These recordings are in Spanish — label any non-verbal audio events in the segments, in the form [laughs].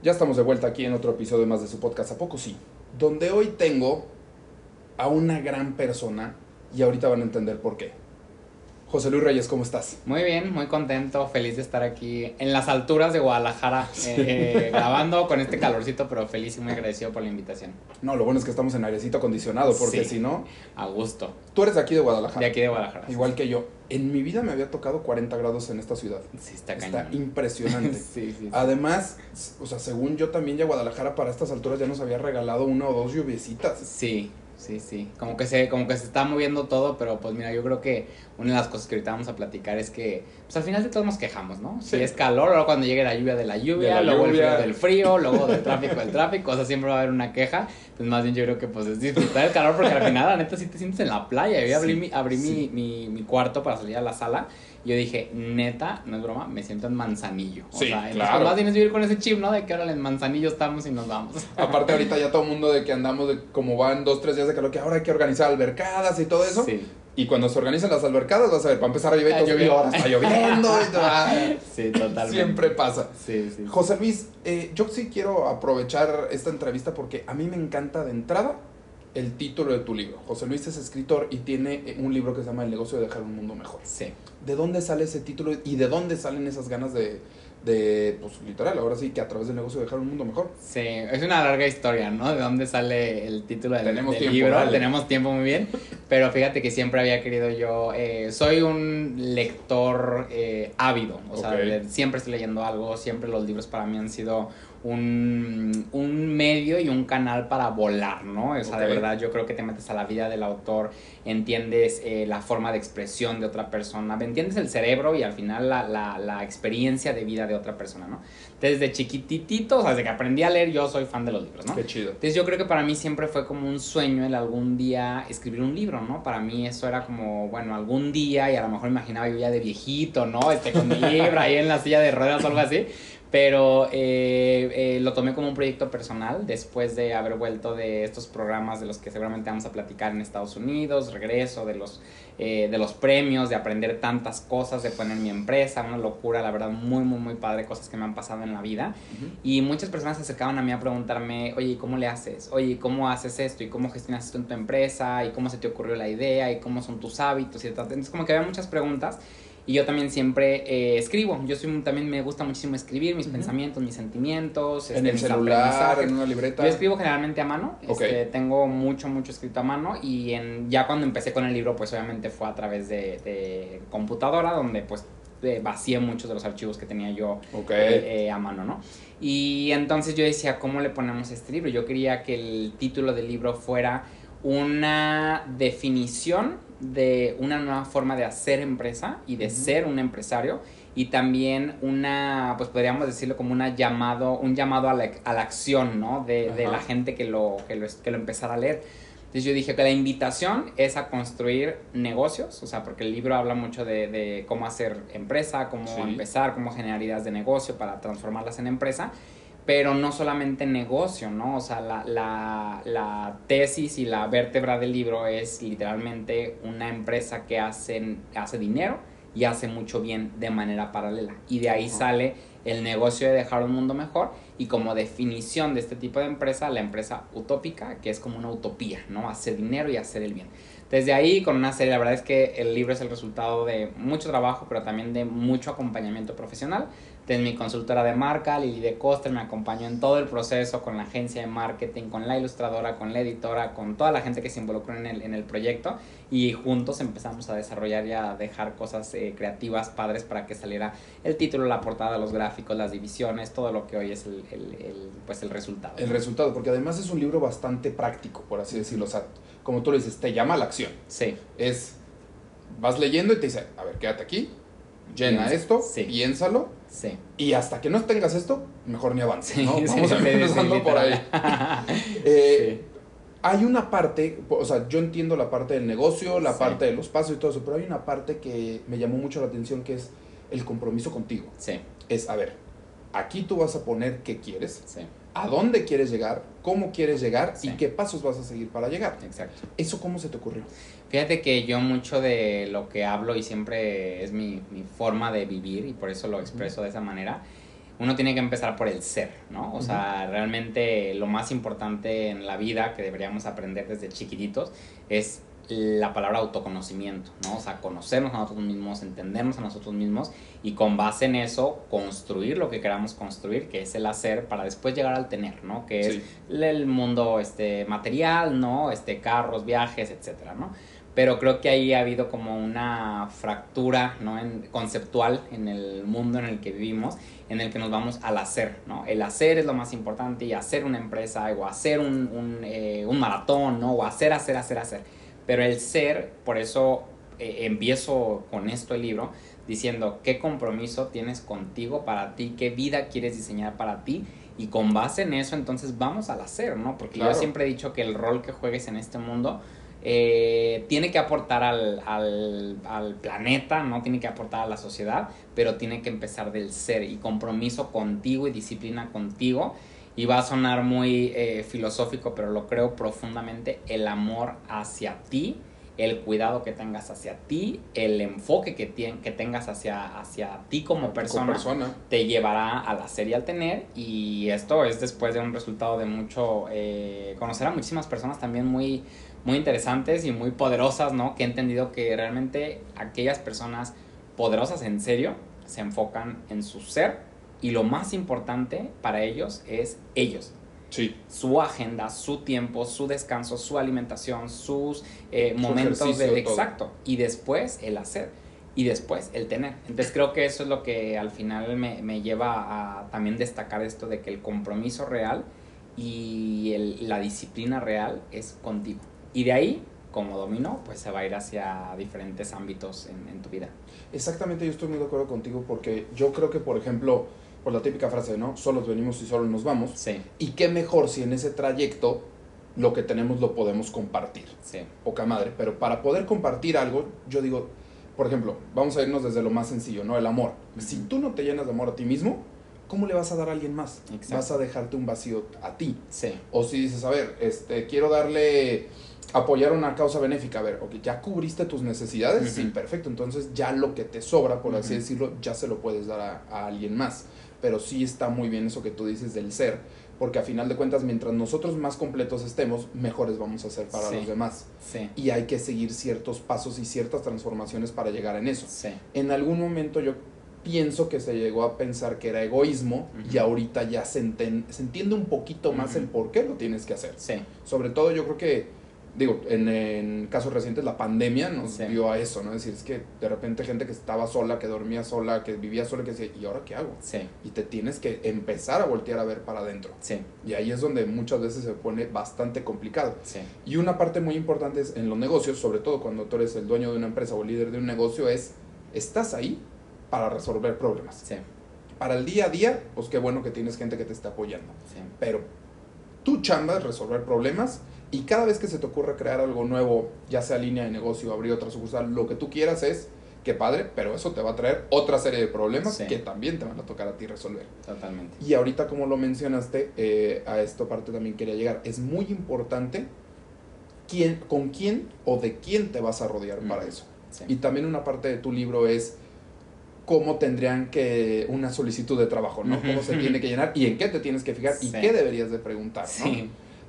Ya estamos de vuelta aquí en otro episodio más de su podcast, ¿a poco sí? Donde hoy tengo a una gran persona y ahorita van a entender por qué. José Luis Reyes, ¿cómo estás? Muy bien, muy contento, feliz de estar aquí en las alturas de Guadalajara, [laughs] eh, grabando con este calorcito, pero feliz y muy agradecido por la invitación. No, lo bueno es que estamos en airecito acondicionado, porque Sí. si no, A gusto. tú eres de aquí de Guadalajara. De aquí de Guadalajara. Igual que yo. En mi vida me había tocado 40 grados en esta ciudad. Sí, está Está cañón. impresionante. [laughs] sí, sí, sí. Además, o sea, según yo también ya Guadalajara para estas alturas ya nos había regalado una o dos lluviecitas. Sí, sí, sí. Como que se, como que se está moviendo todo, pero pues mira, yo creo que una de las cosas que ahorita vamos a platicar es que, pues al final de todos nos quejamos, ¿no? Si es calor, luego cuando llegue la lluvia de la lluvia, De la luego lluvia. el frío del frío, luego del tráfico del tráfico, o sea, siempre va a haber una queja. Pues más bien yo creo que pues es disfrutar el calor porque al final la neta sí te sientes en la playa. Yo abrí, Sí, mi, abrí sí. mi, mi, mi cuarto para salir a la sala yo dije, neta, no es broma, me siento en Manzanillo. O Sí, sea, claro. más bien es vivir con ese chip, ¿no? De que ahora en Manzanillo estamos y nos vamos. [laughs] Aparte ahorita ya todo el mundo de que andamos de como van dos, tres días de calor, que ahora hay que organizar albercadas y todo eso. Sí, Y cuando se organizan las albercadas, vas a ver, para empezar a llover, y todo, llovió. ahora está lloviendo. y [laughs] ah, sí, totalmente. siempre pasa. Sí, sí. José Luis, eh, yo sí quiero aprovechar esta entrevista porque a mí me encanta de entrada el título de tu libro. José Luis es escritor y tiene eh, un libro que se llama El negocio de dejar un mundo mejor. Sí. ¿De dónde sale ese título y de dónde salen esas ganas de, de pues literal, ahora sí que a través del negocio de dejar un mundo mejor? Sí, es una larga historia, ¿no? De dónde sale el título del, Tenemos del tiempo, libro. dale. Tenemos tiempo muy bien. Pero fíjate que siempre había querido yo. eh, soy un lector eh, ávido. O sea, siempre estoy leyendo algo. Siempre los libros para mí han sido un, un medio y un canal para volar, ¿no? O sea, de verdad, yo creo que te metes a la vida del autor, entiendes eh, la forma de expresión de otra persona, entiendes el cerebro y al final la, la, la experiencia de vida de otra persona, ¿no? Desde chiquititito, o sea, desde que aprendí a leer, yo soy fan de los libros, ¿no? Qué chido. Entonces yo creo que para mí siempre fue como un sueño el algún día escribir un libro, ¿no? Para mí eso era como, bueno, algún día y a lo mejor imaginaba yo ya de viejito, ¿no? Este, con mi libro ahí en la silla de ruedas o algo así. Pero eh, eh, lo tomé como un proyecto personal después de haber vuelto de estos programas de los que seguramente vamos a platicar en Estados Unidos, regreso de los, eh, de los premios, de aprender tantas cosas, de poner mi empresa, una locura, la verdad, muy, muy, muy padre, cosas que me han pasado en la vida. Ujú. Y muchas personas se acercaban a mí a preguntarme, oye, ¿y ¿cómo le haces? Oye, ¿y ¿cómo haces esto? ¿Y cómo gestionas esto en tu empresa? ¿Y cómo se te ocurrió la idea? ¿Y cómo son tus hábitos? Y tal. Entonces como que había muchas preguntas. Y yo también siempre eh, escribo. Yo soy, también me gusta muchísimo escribir mis pensamientos, mis sentimientos, En este, el celular, en una libreta. Yo escribo generalmente a mano, este, tengo mucho, mucho escrito a mano y en, ya cuando empecé con el libro, pues obviamente fue a través de, de computadora, donde pues eh, vacié muchos de los archivos que tenía yo eh, eh, a mano, ¿no? Y entonces yo decía, ¿cómo le ponemos este libro? Yo quería que el título del libro fuera una definición de una nueva forma de hacer empresa y de ser un empresario y también una, pues podríamos decirlo como una llamado, un llamado a la, a la acción, ¿no? De, de la gente que lo, que, lo, que lo empezara a leer. Entonces yo dije que la invitación es a construir negocios, o sea, porque el libro habla mucho de, de cómo hacer empresa, cómo Sí. empezar, cómo generar ideas de negocio para transformarlas en empresa, pero no solamente negocio, ¿no? O sea, la, la, la tesis y la vértebra del libro es literalmente una empresa que hace, hace dinero y hace mucho bien de manera paralela. Y de ahí sale el negocio de dejar un mundo mejor y como definición de este tipo de empresa, la empresa utópica, que es como una utopía, ¿no? Hacer dinero y hacer el bien. Desde ahí, con una serie, la verdad es que el libro es el resultado de mucho trabajo, pero también de mucho acompañamiento profesional. Desde mi consultora de marca, Lili de Coster, me acompañó en todo el proceso con la agencia de marketing, con la ilustradora, con la editora, con toda la gente que se involucró en el, en el proyecto y juntos empezamos a desarrollar y a dejar cosas eh, creativas, padres, para que saliera el título, la portada, los gráficos, las divisiones, todo lo que hoy es el, el- el, pues el resultado. El resultado, porque además es un libro bastante práctico, por así decirlo. O sea, como tú lo dices, te llama a la acción. Sí, Es, vas leyendo y te dice, a ver, quédate aquí, llena Piensa, esto, sí. piénsalo, sí. y hasta que no tengas esto, mejor ni avances, Sí, ¿no? sí, Vamos sí, empezando sí, por ahí. [laughs] Eh, Hay una parte, o sea, yo entiendo la parte del negocio, la parte de los pasos y todo eso, pero hay una parte que me llamó mucho la atención que es el compromiso contigo. Sí, Es, a ver, aquí tú vas a poner qué quieres, sí, a dónde quieres llegar, cómo quieres llegar Sí. y qué pasos vas a seguir para llegar. exacto. ¿Eso cómo se te ocurrió? Fíjate que yo mucho de lo que hablo y siempre es mi, mi forma de vivir y por eso lo expreso de esa manera. uno tiene que empezar por el ser, ¿no? O sea, realmente lo más importante en la vida que deberíamos aprender desde chiquititos es la palabra autoconocimiento, ¿no? O sea, conocernos a nosotros mismos, entendernos a nosotros mismos y con base en eso construir lo que queramos construir, que es el hacer para después llegar al tener, ¿no? Que es el mundo este material, ¿no? Este carros, viajes, etcétera, ¿no? Pero creo que ahí ha habido como una fractura, ¿no? En, conceptual en el mundo en el que vivimos, en el que nos vamos al hacer, ¿no? El hacer es lo más importante y hacer una empresa o hacer un, un, eh, un maratón, ¿no? O hacer, hacer, hacer, hacer pero el ser, por eso eh, empiezo con esto el libro, diciendo qué compromiso tienes contigo para ti, qué vida quieres diseñar para ti. Y con base en eso, entonces vamos al hacer, ¿no? Porque yo siempre he dicho que el rol que juegues en este mundo eh, tiene que aportar al, al, al, planeta, no tiene que aportar a la sociedad, pero tiene que empezar del ser y compromiso contigo y disciplina contigo. Y va a sonar muy eh, filosófico, pero lo creo profundamente, el amor hacia ti, el cuidado que tengas hacia ti, el enfoque que, que tengas hacia, hacia ti como persona, te llevará al hacer y al tener. Y esto es después de un resultado de mucho, eh, conocer a muchísimas personas también muy, muy interesantes y muy poderosas, ¿no? Que he entendido que realmente aquellas personas poderosas en serio se enfocan en su ser y lo más importante para ellos es ellos. Sí. Su agenda, su tiempo, su descanso, su alimentación, sus eh, momentos de... Exacto. Y después el hacer. Y después el tener. Entonces creo que eso es lo que al final me, me lleva a también destacar esto de que el compromiso real y el, la disciplina real es contigo. Y de ahí, como dominó, pues se va a ir hacia diferentes ámbitos en, en tu vida. Exactamente, yo estoy muy de acuerdo contigo porque yo creo que, por ejemplo, por la típica frase, ¿no? Solos venimos y solo nos vamos. Sí. Y qué mejor si en ese trayecto lo que tenemos lo podemos compartir. Sí. Poca madre. Pero para poder compartir algo, yo digo, por ejemplo, vamos a irnos desde lo más sencillo, ¿no? El amor. Si tú no te llenas de amor a ti mismo, ¿cómo le vas a dar a alguien más? Exacto. Vas a dejarte un vacío a ti. Sí. O si dices, a ver, este, quiero darle apoyar una causa benéfica, a ver, ok, ya cubriste tus necesidades, sí, perfecto, entonces ya lo que te sobra, por así decirlo, ya se lo puedes dar a, a, alguien más pero sí está muy bien eso que tú dices del ser, porque a final de cuentas, mientras nosotros más completos estemos, mejores vamos a ser para los demás. Sí. Y hay que seguir ciertos pasos y ciertas transformaciones para llegar en eso. Sí. En algún momento yo pienso que se llegó a pensar que era egoísmo uh -huh. y ahorita ya se, enten se, entiende un poquito más uh -huh. el por qué lo tienes que hacer. Sí. Sobre todo yo creo que digo, en, en, casos recientes la pandemia nos Sí. dio a eso, ¿no? Es decir, es que de repente gente que estaba sola, que dormía sola, que vivía sola, que decía, ¿y ahora qué hago? Sí. Y te tienes que empezar a voltear a ver para adentro. Sí. Y ahí es donde muchas veces se pone bastante complicado. Sí. Y una parte muy importante es en los negocios, sobre todo cuando tú eres el dueño de una empresa o el líder de un negocio, es, estás ahí para resolver problemas. Sí. Para el día a día, pues qué bueno que tienes gente que te está apoyando. Sí. Pero tu chamba es resolver problemas y cada vez que se te ocurra crear algo nuevo, ya sea línea de negocio, abrir otra sucursal, lo que tú quieras es, qué padre, pero eso te va a traer otra serie de problemas Sí. que también te van a tocar a ti resolver. Totalmente. Y ahorita como lo mencionaste, eh, a esta parte también quería llegar, es muy importante quién, con quién o de quién te vas a rodear para eso. Sí. Y también una parte de tu libro es cómo tendrían que una solicitud de trabajo, ¿no? Cómo se tiene que llenar y en qué te tienes que fijar y qué deberías de preguntar, ¿no?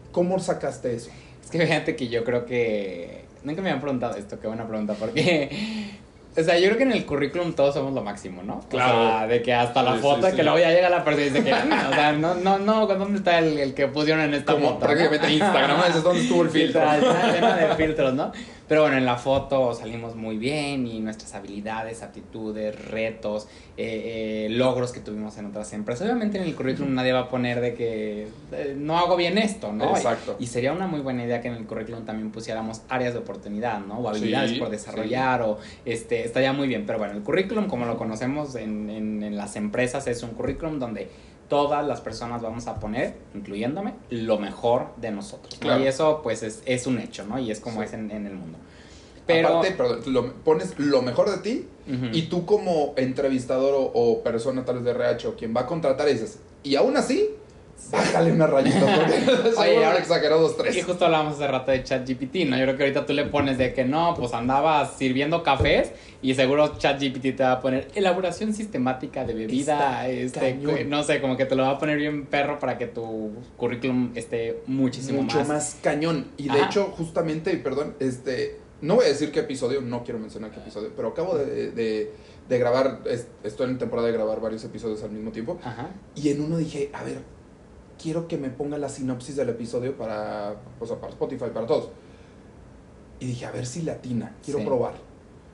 Sí. ¿Cómo sacaste eso? Es que fíjate que yo creo que. Nunca me han preguntado esto, qué buena pregunta, porque. [laughs] O sea, yo creo que en el currículum todos somos lo máximo, ¿no? Claro. O sea, de que hasta la Sí, foto, sí, sí. que luego ya llega la persona y dice que. "Mm", o sea, no, no, no, ¿dónde está el, el que pusieron en esta Como foto? prácticamente no? Instagram, ese es donde estuvo el filtro. Está, está llena de filtros, ¿no? Pero bueno, en la foto salimos muy bien y nuestras habilidades, aptitudes, retos, eh, eh, logros que tuvimos en otras empresas. Obviamente en el currículum nadie va a poner de que eh, no hago bien esto, ¿no? Exacto. Y sería una muy buena idea que en el currículum también pusiéramos áreas de oportunidad, ¿no? O habilidades Sí, por desarrollar, o este, estaría muy bien. Pero bueno, el currículum, como lo conocemos en, en, en las empresas, es un currículum donde todas las personas vamos a poner, incluyéndome, lo mejor de nosotros. ¿no? Claro. Y eso, pues, es, es un hecho, ¿no? Y es como Sí. es en, en el mundo. Pero. Aparte, perdón, lo, pones lo mejor de ti y tú como entrevistador o, o persona tal vez de RH o quien va a contratar dices, y aún así, Bájale una rayita. Porque [laughs] Oye, ahora- exageró dos, tres. Y justo hablábamos hace rato de ChatGPT, ¿no? Yo creo que ahorita tú le pones de que no, pues andabas sirviendo cafés y seguro ChatGPT te va a poner elaboración sistemática de bebida, Está este, no sé, como que te lo va a poner bien perro para que tu currículum esté muchísimo mucho más. más. cañón. Y de Ajá. hecho, justamente, y perdón, este, no voy a decir qué episodio, no quiero mencionar qué episodio, pero acabo de, de, de grabar, es- estoy en temporada de grabar varios episodios al mismo tiempo. Ajá. Y en uno dije, a ver, quiero que me ponga la sinopsis del episodio para, o sea, para Spotify, para todos. Y dije, a ver si latina, quiero Sí. probar.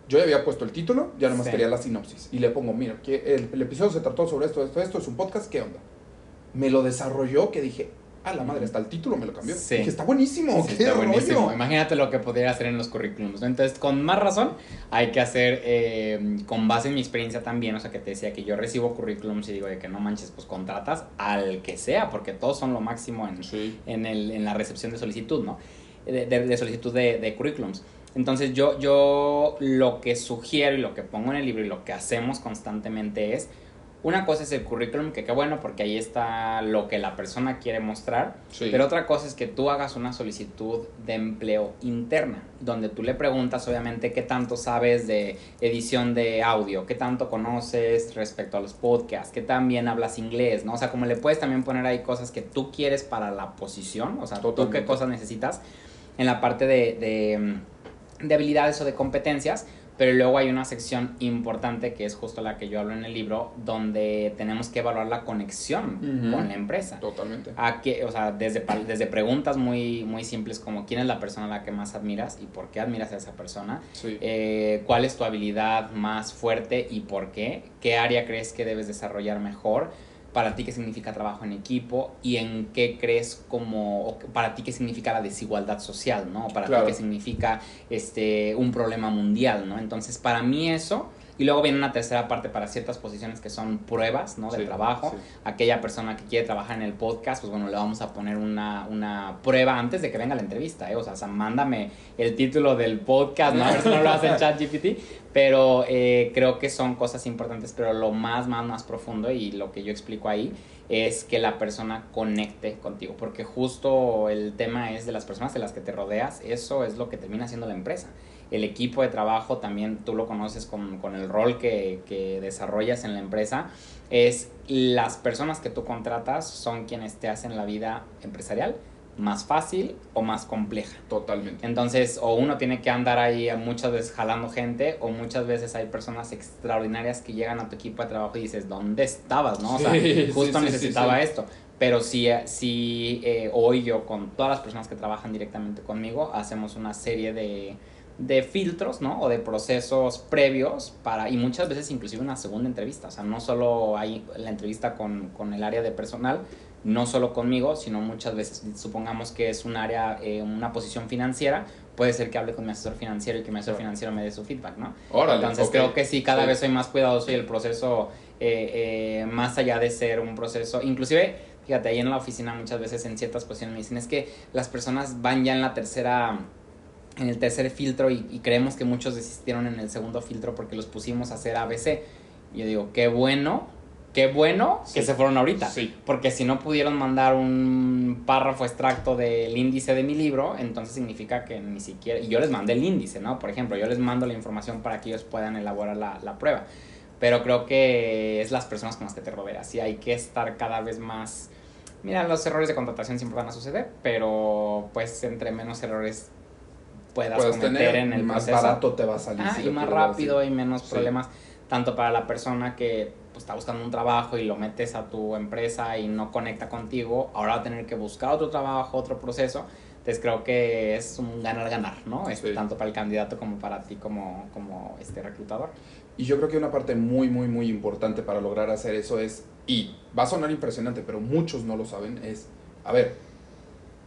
Yo ya había puesto el título, ya nomás Sí. quería la sinopsis. Y le pongo, mira, que el, el episodio se trató sobre esto, esto, esto, es un podcast, ¿qué onda? Me lo desarrolló que dije, a la madre, hasta el título me lo cambió. Sí. Dije, está buenísimo, Sí, qué está rollo. buenísimo. Imagínate lo que podría hacer en los currículums. ¿no? Entonces, con más razón, hay que hacer, eh, con base en mi experiencia también, o sea, que te decía que yo recibo currículums y digo de que no manches, pues contratas al que sea, porque todos son lo máximo en, Sí. en, el, en la recepción de solicitud, ¿no? De, de- de solicitud de, de currículums. Entonces yo, yo lo que sugiero y lo que pongo en el libro y lo que hacemos constantemente es, una cosa es el currículum, que qué bueno, porque ahí está lo que la persona quiere mostrar, Sí. pero otra cosa es que tú hagas una solicitud de empleo interna, donde tú le preguntas obviamente qué tanto sabes de edición de audio, qué tanto conoces respecto a los podcasts, qué tan bien hablas inglés, ¿no? O sea, como le puedes también poner ahí cosas que tú quieres para la posición, o sea, tú Totalmente. qué cosas necesitas en la parte de, de, de habilidades o de competencias, pero luego hay una sección importante que es justo la que yo hablo en el libro, donde tenemos que evaluar la conexión con la empresa. Totalmente. A qué- o sea, desde, desde preguntas muy, muy simples como quién es la persona a la que más admiras y por qué admiras a esa persona, Sí. eh, cuál es tu habilidad más fuerte y por qué, qué área crees que debes desarrollar mejor, para ti qué significa trabajo en equipo y en qué crees como, o para ti qué significa la desigualdad social, ¿no? Para Claro. ti qué significa este, un problema mundial, ¿no? Entonces, para mí eso... Y luego viene una tercera parte para ciertas posiciones que son pruebas, ¿no? De Sí, trabajo sí. aquella persona que quiere trabajar en el podcast, pues bueno, le vamos a poner una, una prueba antes de que venga la entrevista, ¿eh? O sea, o sea, mándame el título del podcast, ¿no? A ver si no lo hace ChatGPT, pero eh, creo que son cosas importantes, pero lo más, más, más profundo y lo que yo explico ahí es que la persona conecte contigo, porque justo el tema es de las personas de las que te rodeas, eso es lo que termina siendo la empresa. El equipo de trabajo también tú lo conoces con, con el rol que, que desarrollas en la empresa, es las personas que tú contratas son quienes te hacen la vida empresarial más fácil o más compleja. Totalmente. Entonces, o uno tiene que andar ahí muchas veces jalando gente, o muchas veces hay personas extraordinarias que llegan a tu equipo de trabajo y dices, ¿dónde estabas? ¿no? O sea, Sí, justo sí, necesitaba sí, esto. Pero sí, eh, sí eh, hoy yo con todas las personas que trabajan directamente conmigo, hacemos una serie de, de filtros, ¿no? O de procesos previos para, y muchas veces inclusive una segunda entrevista. O sea, no solo hay la entrevista con, con el área de personal, no solo conmigo, sino muchas veces, supongamos que es un área, eh, una posición financiera, puede ser que hable con mi asesor financiero y que mi asesor financiero me dé su feedback, ¿no? Órale. Entonces creo que sí, cada Sí. vez soy más cuidadoso y el proceso, eh, eh, más allá de ser un proceso, inclusive, fíjate, ahí en la oficina muchas veces en ciertas posiciones me dicen, es que las personas van ya en la tercera, en el tercer filtro y, y creemos que muchos desistieron en el segundo filtro porque los pusimos a hacer ABC. Y yo digo, qué bueno, qué bueno que se fueron ahorita. Sí. Porque si no pudieron mandar un párrafo extracto del índice de mi libro, entonces significa que ni siquiera... Y yo les mandé el índice, ¿no? Por ejemplo, yo les mando la información para que ellos puedan elaborar la, la prueba. Pero creo que es las personas con las que te rodeas y hay que estar cada vez más... Mira, los errores de contratación siempre van a suceder, pero pues entre menos errores puedas Puedes cometer tener, en el más proceso. barato te va a salir. Ah, si y más rápido y menos Sí. problemas, tanto para la persona que pues, está buscando un trabajo y lo metes a tu empresa y no conecta contigo, ahora va a tener que buscar otro trabajo, otro proceso. Entonces creo que es un ganar-ganar, ¿no? Este, Sí. Tanto para el candidato como para ti como, como este reclutador. Y yo creo que una parte muy, muy, muy importante para lograr hacer eso es, y va a sonar impresionante, pero muchos no lo saben, es, a ver,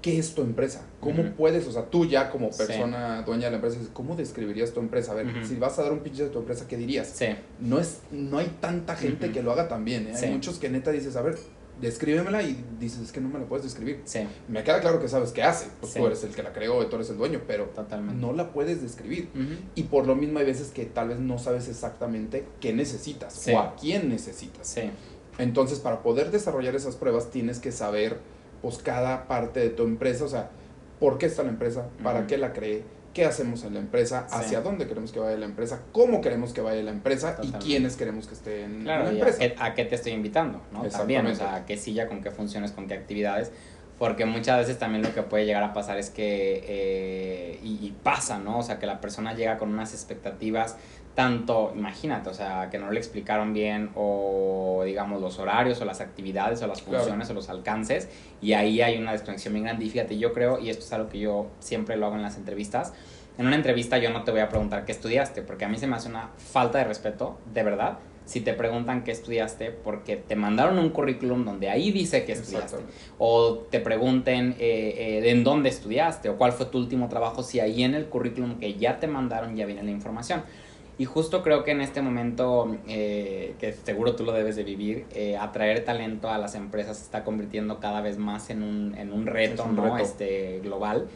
¿qué es tu empresa? ¿Cómo puedes, o sea, tú ya como Sí. persona dueña de la empresa, ¿cómo describirías tu empresa? A ver, si vas a dar un pitch de tu empresa, ¿qué dirías? Sí, No, es, no hay tanta gente que lo haga tan bien, ¿eh? Sí. Hay muchos que neta dices, a ver, descríbemela y dices, es que no me la puedes describir. sí, Me queda claro que sabes qué hace, pues Sí. tú eres el que la creó tú eres el dueño, pero totalmente. no la puedes describir. Y por lo mismo hay veces que tal vez no sabes exactamente qué necesitas Sí. o a quién necesitas. Sí, Entonces, para poder desarrollar esas pruebas, tienes que saber, pues, cada parte de tu empresa, o sea, por qué está la empresa, para qué la creé, qué hacemos en la empresa, hacia dónde queremos que vaya la empresa, cómo queremos que vaya la empresa y quiénes queremos que estén en la empresa. A, qué te estoy invitando, ¿no? También, o sea, a qué silla, con qué funciones, con qué actividades. Porque muchas veces también lo que puede llegar a pasar es que, eh, y, y, pasa, ¿no? O sea, que la persona llega con unas expectativas tanto, imagínate, o sea, que no le explicaron bien o digamos los horarios o las actividades o las funciones o los alcances y ahí hay una desconexión bien grande y fíjate, yo creo, y esto es algo que yo siempre lo hago en las entrevistas, en una entrevista yo no te voy a preguntar qué estudiaste, porque a mí se me hace una falta de respeto, de verdad, si te preguntan qué estudiaste, porque te mandaron un currículum donde ahí dice que estudiaste. O te pregunten eh, eh, en dónde estudiaste o cuál fue tu último trabajo, si ahí en el currículum que ya te mandaron ya viene la información. Y justo creo que en este momento, eh, que seguro tú lo debes de vivir, eh, atraer talento a las empresas se está convirtiendo cada vez más en un, en un reto, ¿no? Este, global.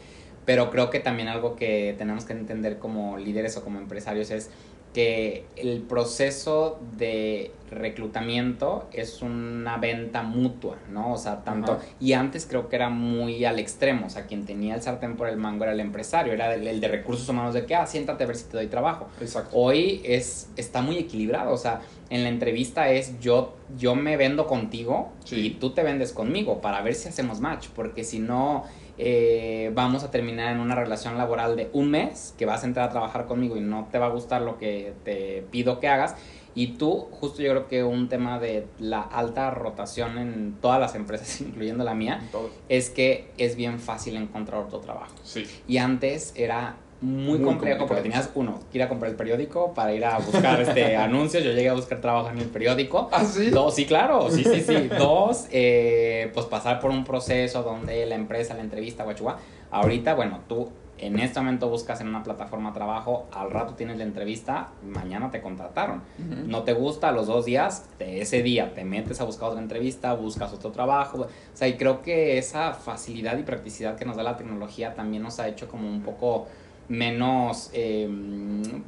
Pero creo que también algo que tenemos que entender como líderes o como empresarios es que el proceso de reclutamiento es una venta mutua, ¿no? O sea, tanto... Y antes creo que era muy al extremo, o sea, quien tenía el sartén por el mango era el empresario, era el, de recursos humanos de que, ah, siéntate a ver si te doy trabajo. Exacto. Hoy es, está muy equilibrado, o sea, en la entrevista es yo, yo me vendo contigo y tú te vendes conmigo para ver si hacemos match, porque si no eh, vamos a terminar en una relación laboral de un mes, que vas a entrar a trabajar conmigo y no te va a gustar lo que te pido que hagas. Y tú, justo yo creo que un tema de la alta rotación en todas las empresas, [laughs] incluyendo la mía, es que es bien fácil encontrar otro trabajo. Sí. Y antes era muy, complejo porque tenías uno, que ir a comprar el periódico para ir a buscar este [laughs] anuncios. Yo llegué a buscar trabajo en el periódico. ¿Ah, sí? Dos, sí, claro, sí, sí, sí. [laughs] Dos, eh, pues pasar por un proceso donde la empresa, la entrevista, guachua. Ahorita, bueno, tú en este momento buscas en una plataforma trabajo, al rato tienes la entrevista, mañana te contrataron. No te gusta, los dos días, de ese día te metes a buscar otra entrevista, buscas otro trabajo. O sea, y creo que esa facilidad y practicidad que nos da la tecnología también nos ha hecho como un poco menos, eh,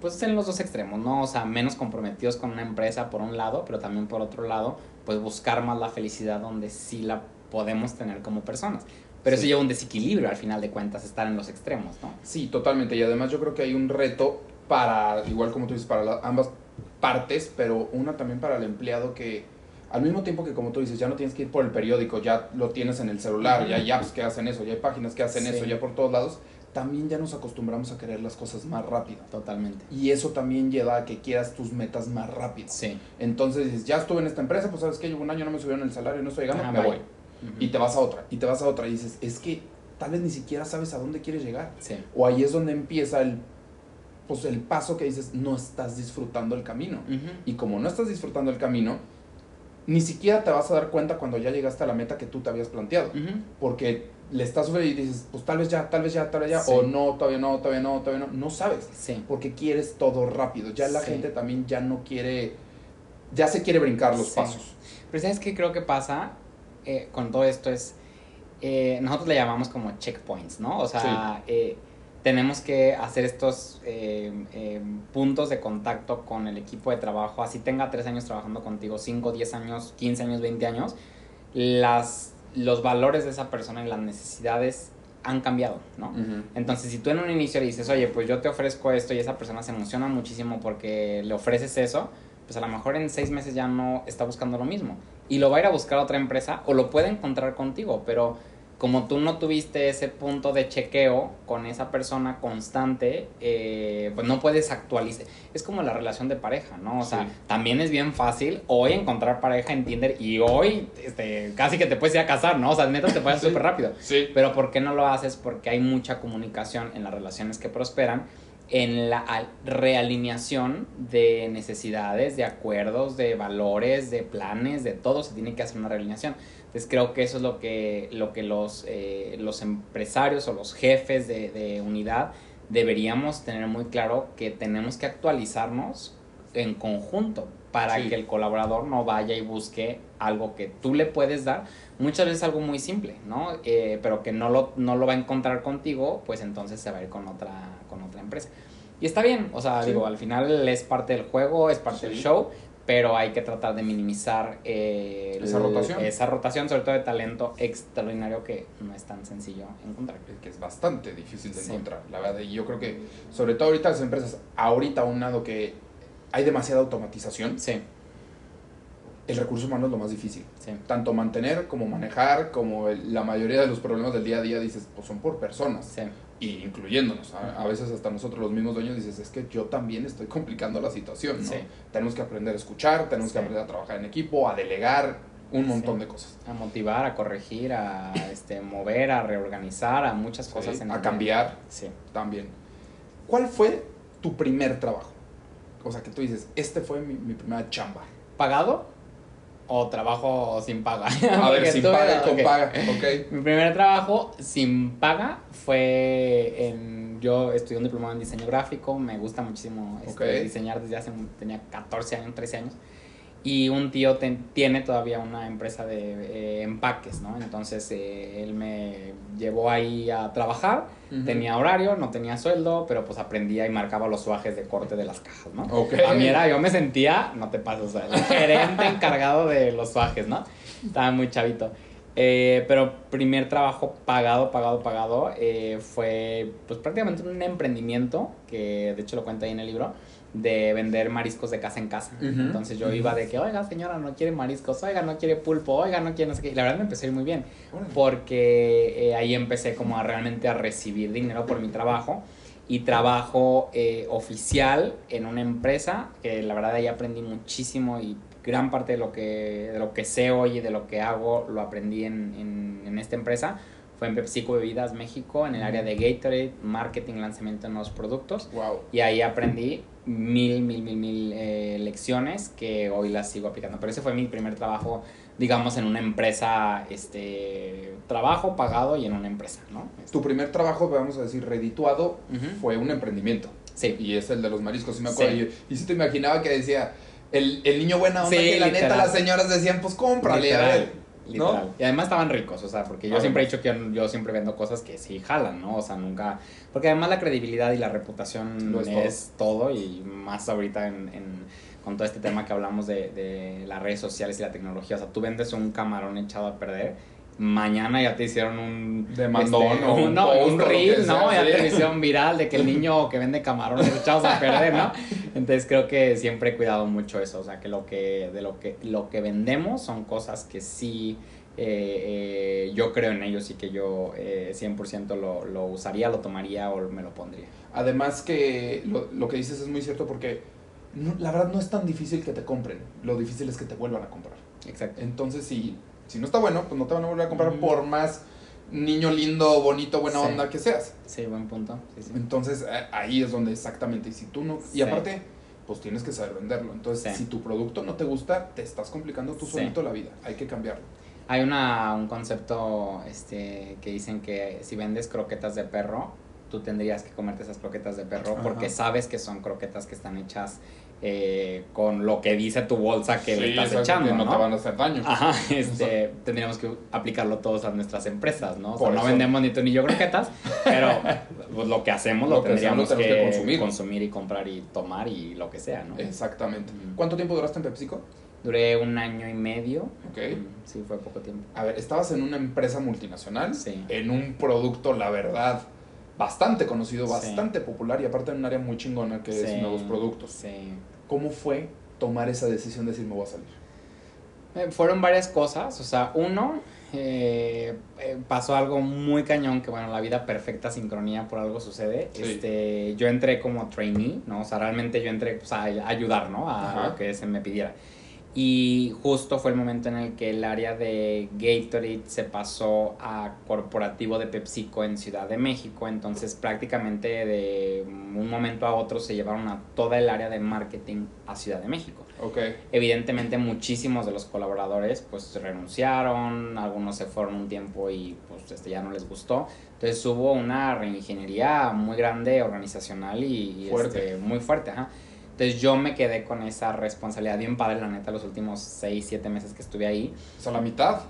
pues en los dos extremos, ¿no? O sea, menos comprometidos con una empresa por un lado, pero también por otro lado, pues buscar más la felicidad donde sí la podemos tener como personas. Pero eso lleva un desequilibrio al final de cuentas, estar en los extremos, ¿no? Sí, totalmente. Y además yo creo que hay un reto para, igual como tú dices, para ambas partes, pero una también para el empleado que al mismo tiempo que como tú dices, ya no tienes que ir por el periódico, ya lo tienes en el celular, ya hay apps que hacen eso, ya hay páginas que hacen eso, ya por todos lados también ya nos acostumbramos a querer las cosas más rápido. Totalmente. Y eso también lleva a que quieras tus metas más rápido. Sí. Entonces dices, ya estuve en esta empresa, pues sabes que llevo un año, no me subieron el salario, no estoy llegando, me voy. Y te vas a otra, y te vas a otra, y dices, es que tal vez ni siquiera sabes a dónde quieres llegar. Sí. O ahí es donde empieza el, pues el paso que dices, no estás disfrutando el camino. Y como no estás disfrutando el camino, ni siquiera te vas a dar cuenta cuando ya llegaste a la meta que tú te habías planteado. Porque le estás y dices, pues tal vez ya, tal vez ya, tal vez ya, o no, todavía no, todavía no, todavía no, no sabes. Sí. Porque quieres todo rápido. Ya la gente también ya no quiere, ya se quiere brincar los pasos. Pero ¿sabes qué creo que pasa eh, con todo esto? Es, eh, nosotros le llamamos como checkpoints, ¿no? O sea, eh, tenemos que hacer estos puntos de contacto con el equipo de trabajo, así tenga tres años trabajando contigo, cinco, diez años, quince años, veinte años, las los valores de esa persona y las necesidades han cambiado, ¿no? Entonces, si tú en un inicio le dices, oye, pues yo te ofrezco esto y esa persona se emociona muchísimo porque le ofreces eso, pues a lo mejor en seis meses ya no está buscando lo mismo. Y lo va a ir a buscar a otra empresa o lo puede encontrar contigo, pero como tú no tuviste ese punto de chequeo con esa persona constante, eh, pues no puedes actualizar. Es como la relación de pareja, ¿no? O sea, también es bien fácil hoy encontrar pareja en Tinder y hoy este, casi que te puedes ir a casar, ¿no? O sea, neta te puedes [laughs] súper rápido. Sí. Pero ¿por qué no lo haces? Porque hay mucha comunicación en las relaciones que prosperan en la realineación de necesidades, de acuerdos, de valores, de planes, de todo, se tiene que hacer una realineación. Entonces creo que eso es lo que, lo que los, eh, los empresarios o los jefes de, unidad deberíamos tener muy claro que tenemos que actualizarnos en conjunto para que el colaborador no vaya y busque algo que tú le puedes dar, muchas veces algo muy simple, ¿no? Eh, pero que no lo, no lo va a encontrar contigo, pues entonces se va a ir con otra, con otra empresa. Y está bien, o sea, digo, al final es parte del juego, es parte del show, pero hay que tratar de minimizar eh, Esa el- rotación. esa rotación, sobre todo de talento extraordinario que no es tan sencillo encontrar. que es bastante difícil de Sí. encontrar, la verdad. Y yo creo que, sobre todo ahorita las empresas, ahorita aunado que hay demasiada automatización, Sí, el recurso humano es lo más difícil. sí. Tanto mantener como manejar, como el- la mayoría de los problemas del día a día, dices, pues son por personas. Sí, Y incluyéndonos. A, a veces hasta nosotros los mismos dueños dices, es que yo también estoy complicando la situación, ¿no? Sí. Tenemos que aprender a escuchar, tenemos que aprender a trabajar en equipo, a delegar, un montón Sí. de cosas. a motivar, a corregir, a [coughs] este, mover, a reorganizar, a muchas cosas en a el- cambiar Sí. también. ¿Cuál fue tu primer trabajo? O sea, que tú dices, este fue mi, mi primera chamba. ¿Pagado o trabajo sin paga? [laughs] A ver, sin paga, con ok. paga, ok. Mi primer trabajo sin paga fue en. Yo estudié un diplomado en diseño gráfico, me gusta muchísimo este, diseñar desde hace. tenía 14 años, 13 años. Y un tío ten- tiene todavía una empresa de eh, empaques, ¿no? Entonces eh, él me llevó ahí a trabajar. Ujú. Tenía horario, no tenía sueldo, pero pues aprendía y marcaba los suajes de corte de las cajas, ¿no? Ok. A mí era, yo me sentía, no te pases, o sea, el gerente encargado de los suajes, ¿no? Estaba muy chavito. Eh, pero primer trabajo pagado, pagado, pagado, eh, fue pues prácticamente un emprendimiento, que de hecho lo cuento ahí en el libro, de vender mariscos de casa en casa. Ujú. Entonces yo iba de que, oiga señora, no quiere mariscos, oiga, no quiere pulpo, oiga, no quiere no sé qué. Y la verdad me empecé a ir muy bien porque eh, ahí empecé como a realmente a recibir dinero por mi trabajo y trabajo eh, oficial en una empresa que la verdad ahí aprendí muchísimo y gran parte de lo que, de lo que sé hoy y de lo que hago lo aprendí en, en, en esta empresa. Fue en PepsiCo Bebidas México, en el área de Gatorade, marketing, lanzamiento de nuevos productos. Wow. Y ahí aprendí mil, mil, mil, mil eh, lecciones que hoy las sigo aplicando. Pero ese fue mi primer trabajo, digamos, en una empresa, este, trabajo pagado y en una empresa, ¿no? Tu primer trabajo, vamos a decir, redituado, fue un emprendimiento. Sí. Y es el de los mariscos, sí me acuerdo. Sí. Y, y sí te imaginaba que decía, el, el niño buena onda, Sí, que la neta las señoras decían, pues cómprale, a Literal, ver. Literal. Y además estaban ricos, o sea, porque yo Además. siempre he dicho que yo, yo siempre vendo cosas que sí jalan, ¿no? O sea, nunca... Porque además la credibilidad y la reputación es es, todo. y más ahorita en, en- con todo este tema que hablamos de, de las redes sociales y la tecnología. O sea, tú vendes un camarón echado a perder, mañana ya te hicieron un... Demandón este, o un no, reel, ¿no? Ya te hicieron viral de que el niño que vende camarones echados a perder, ¿no? [laughs] Entonces creo que siempre he cuidado mucho eso, o sea, que lo que, de lo que, lo que vendemos son cosas que sí eh, eh, yo creo en ellos y que yo eh, 100% lo, lo usaría, lo tomaría o me lo pondría. Además que lo, lo que dices es muy cierto porque no- la verdad no es tan difícil que te compren. Lo difícil es que te vuelvan a comprar. Exacto. Entonces, si, si no está bueno, pues no te van a volver a comprar por más niño lindo, bonito, buena Sí. onda que seas. Sí, buen punto. Sí, sí. Entonces, ahí es donde exactamente. Y si tú no. Y aparte, pues tienes que saber venderlo. Entonces, si tu producto no te gusta, te estás complicando tú solito la vida. Hay que cambiarlo. Hay una, un concepto este, que dicen que si vendes croquetas de perro, tú tendrías que comerte esas croquetas de perro Ajá. porque sabes que son croquetas que están hechas eh, con lo que dice tu bolsa que le estás echando, que ¿no? no, te van a hacer daño. Ajá, este, tendríamos que aplicarlo todos a nuestras empresas, ¿no? O sea, no vendemos ni tú ni yo croquetas, pero pues, lo que hacemos lo, Lo que tendríamos que, consumir. consumir y comprar y tomar y lo que sea, ¿no? Exactamente. ¿Cuánto tiempo duraste en PepsiCo? Duré un año y medio. Ok. Sí, fue poco tiempo. A ver, estabas en una empresa multinacional, Sí. en un producto, la verdad, bastante conocido, Sí. bastante popular y aparte en un área muy chingona que es nuevos productos. Sí. ¿Cómo fue tomar esa decisión de decir me voy a salir? Eh, fueron varias cosas, o sea, uno, eh, eh, pasó algo muy cañón, que bueno, la vida perfecta sincronía por algo sucede. Sí. Este, yo entré como trainee, ¿no? O sea, realmente yo entré pues, a ayudar, ¿no? A Ajá. lo que se me pidiera. Y justo fue el momento en el que el área de Gatorade se pasó a corporativo de PepsiCo en Ciudad de México. Entonces prácticamente de un momento a otro se llevaron a toda el área de marketing a Ciudad de México. Ok. Evidentemente muchísimos de los colaboradores pues renunciaron, algunos se fueron un tiempo y pues este, ya no les gustó. Entonces hubo una reingeniería muy grande, organizacional y, y, Fuerte. este, muy fuerte. Ajá. Entonces yo me quedé con esa responsabilidad bien padre, la neta, los últimos 6, 7 meses que estuve ahí. O sea, la mitad.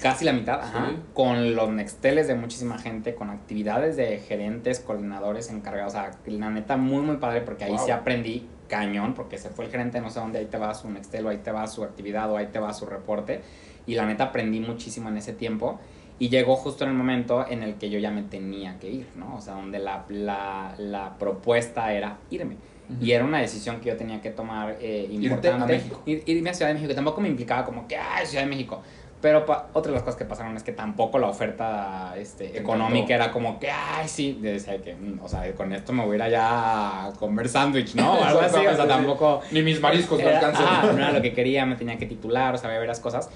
Casi la mitad, ajá, Sí. con los nexteles de muchísima gente, con actividades de gerentes, coordinadores encargados, o sea, la neta muy muy padre porque ahí Wow. sí aprendí cañón, porque se fue el gerente, no sé dónde, ahí te va su Nextel, o ahí te va su actividad, o ahí te va su reporte. Y la neta aprendí muchísimo en ese tiempo. Y llegó justo en el momento en el que yo ya me tenía que ir, ¿no? O sea, donde la, la, la propuesta era irme. Y era una decisión que yo tenía que tomar eh, importante. Irte a México. Ir- irme a Ciudad de México. que Tampoco me implicaba como que, ay, Ciudad de México. Pero otra de las cosas que pasaron es que tampoco la oferta este, Te económica era como que, ay, sí. Decía que, mm, o sea, con esto me voy a ir allá a comer sándwich, ¿no? [laughs] O algo así. O sea, tampoco. Ni mis mariscos me alcanzan. ajá, no era lo que [laughs] quería, me tenía que titular, o sea, había varias cosas.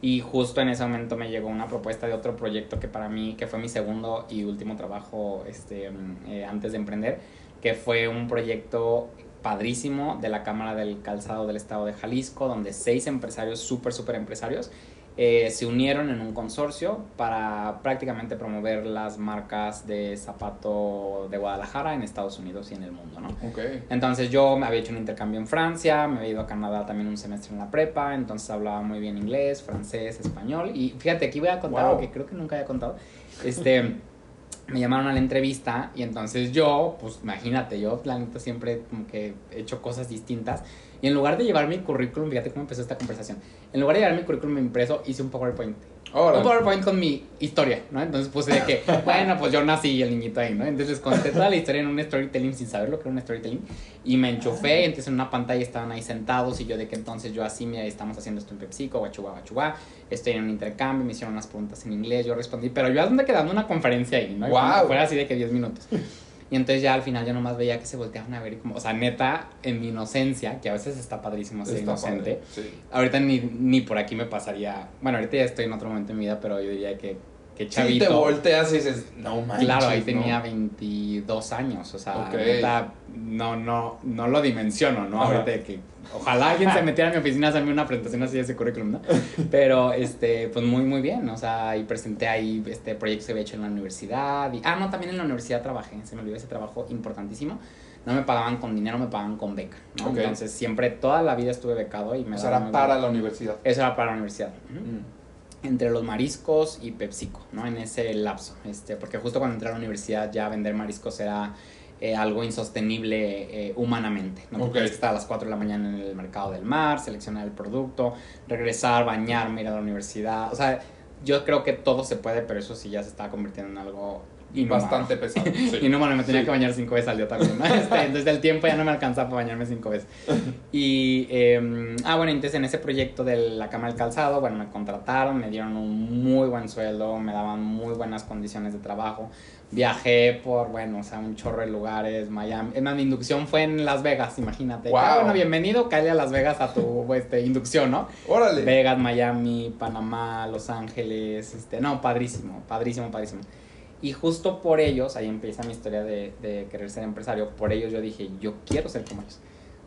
Y justo en ese momento me llegó una propuesta de otro proyecto que para mí, que fue mi segundo y último trabajo este, mm, eh, antes de emprender, que fue un proyecto padrísimo de la Cámara del Calzado del Estado de Jalisco, donde seis empresarios, súper, súper empresarios, eh, se unieron en un consorcio para prácticamente promover las marcas de zapato de Guadalajara en Estados Unidos y en el mundo, ¿no? Ok. Entonces yo me había hecho un intercambio en Francia, me había ido a Canadá también un semestre en la prepa, entonces hablaba muy bien inglés, francés, español. Y fíjate, aquí voy a contar Wow. algo que creo que nunca había contado. Este, [laughs] me llamaron a la entrevista y entonces yo, pues imagínate, yo la neta siempre como que he hecho cosas distintas. Y en lugar de llevar mi currículum, fíjate cómo empezó esta conversación. En lugar de llevar mi currículum impreso, hice un PowerPoint. Ahora. Un PowerPoint con mi historia, ¿no? Entonces puse de que, [laughs] bueno, pues yo nací y el niñito ahí, ¿no? Entonces conté toda la historia en un storytelling sin saber lo que era un storytelling. Y me enchufé, y entonces en una pantalla estaban ahí sentados y yo de que entonces yo así, mira, estamos haciendo esto en PepsiCo, guachua, guachua. Estoy en un intercambio, me hicieron unas preguntas en inglés, yo respondí, pero yo ando quedando una conferencia ahí, ¿no? Y Fue así de que 10 minutos. Y entonces ya al final yo nomás veía que se volteaban a ver y como, o sea, neta, en mi inocencia, que a veces está padrísimo ser Está inocente. padre, Sí. Ahorita ni, ni por aquí me pasaría. Bueno, ahorita ya estoy en otro momento de mi vida, pero yo diría que, que Sí, chavito. te volteas y dices, no manches. claro, ahí ¿no? tenía 22 años, o sea, Ok. neta, no, no, no lo dimensiono, ¿no? Ahorita que ojalá alguien se [laughs] metiera a mi oficina a hacerme una presentación así de ese currículum, ¿no? Pero, este, pues muy, muy bien, o sea, y presenté ahí este proyecto que había hecho en la universidad. Y, ah, no, también en la universidad trabajé, se me olvidó ese trabajo importantísimo. No me pagaban con dinero, me pagaban con beca, ¿no? Entonces, siempre, toda la vida estuve becado y me O sea, daban era para bien. la universidad. Eso era para la universidad. Mm. Entre los mariscos y PepsiCo, ¿no? En ese lapso. Este, porque justo cuando entré a la universidad ya vender mariscos era eh, algo insostenible eh, humanamente. ¿no? Porque que estar a las 4 de la mañana en el mercado del mar, seleccionar el producto, regresar, bañarme, ir a la universidad. O sea, yo creo que todo se puede, pero eso sí ya se está convirtiendo en algo inhumano. Bastante pesado. [laughs] sí. Y no, bueno, me tenía Sí. que bañar cinco veces al día también, ¿no? [laughs] Este, entonces el tiempo ya no me alcanzaba para bañarme cinco veces. Y, eh, ah, bueno, entonces en ese proyecto de la Cámara del Calzado, bueno, me contrataron, me dieron un muy buen sueldo, me daban muy buenas condiciones de trabajo. Viajé por, bueno, o sea, un chorro de lugares, Miami. Es más, mi inducción fue en Las Vegas, imagínate. Wow. Ah, bueno, bienvenido, cállate a Las Vegas a tu este, inducción, ¿no? Órale. Vegas, Miami, Panamá, Los Ángeles, este, no, padrísimo, padrísimo, padrísimo. Y justo por ellos, ahí empieza mi historia de, de querer ser empresario, por ellos yo dije, yo quiero ser como ellos.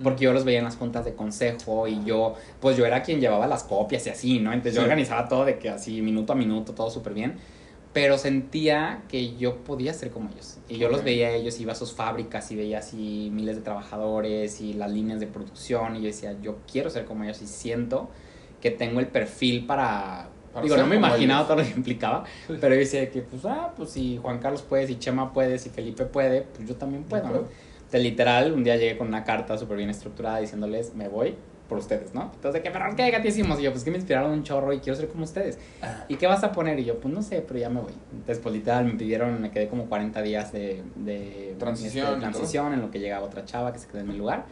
Porque yo los veía en las juntas de consejo y yo, pues yo era quien llevaba las copias y así, ¿no? Entonces yo Sí. organizaba todo de que así, minuto a minuto, todo súper bien. Pero sentía que yo podía ser como ellos. Y yo los Ok. veía a ellos, iba a sus fábricas y veía así miles de trabajadores y las líneas de producción. Y yo decía, yo quiero ser como ellos y siento que tengo el perfil para... Para digo, no me imaginaba ellos. todo lo que implicaba, Sí. pero yo decía que, pues, ah, pues si Juan Carlos puede, si Chema puede, si Felipe puede, pues yo también puedo, ¿no? Entonces, literal, un día llegué con una carta súper bien estructurada diciéndoles, me voy por ustedes, ¿no? Entonces, ¿qué, pero qué gatísimos? Y yo, pues que me inspiraron un chorro y quiero ser como ustedes. Ah. ¿Y qué vas a poner? Y yo, pues no sé, pero ya me voy. Entonces, pues literal, me pidieron, me quedé como 40 días de, de Transición este, y todo. transición en lo que llegaba otra chava que se quedó en mi lugar.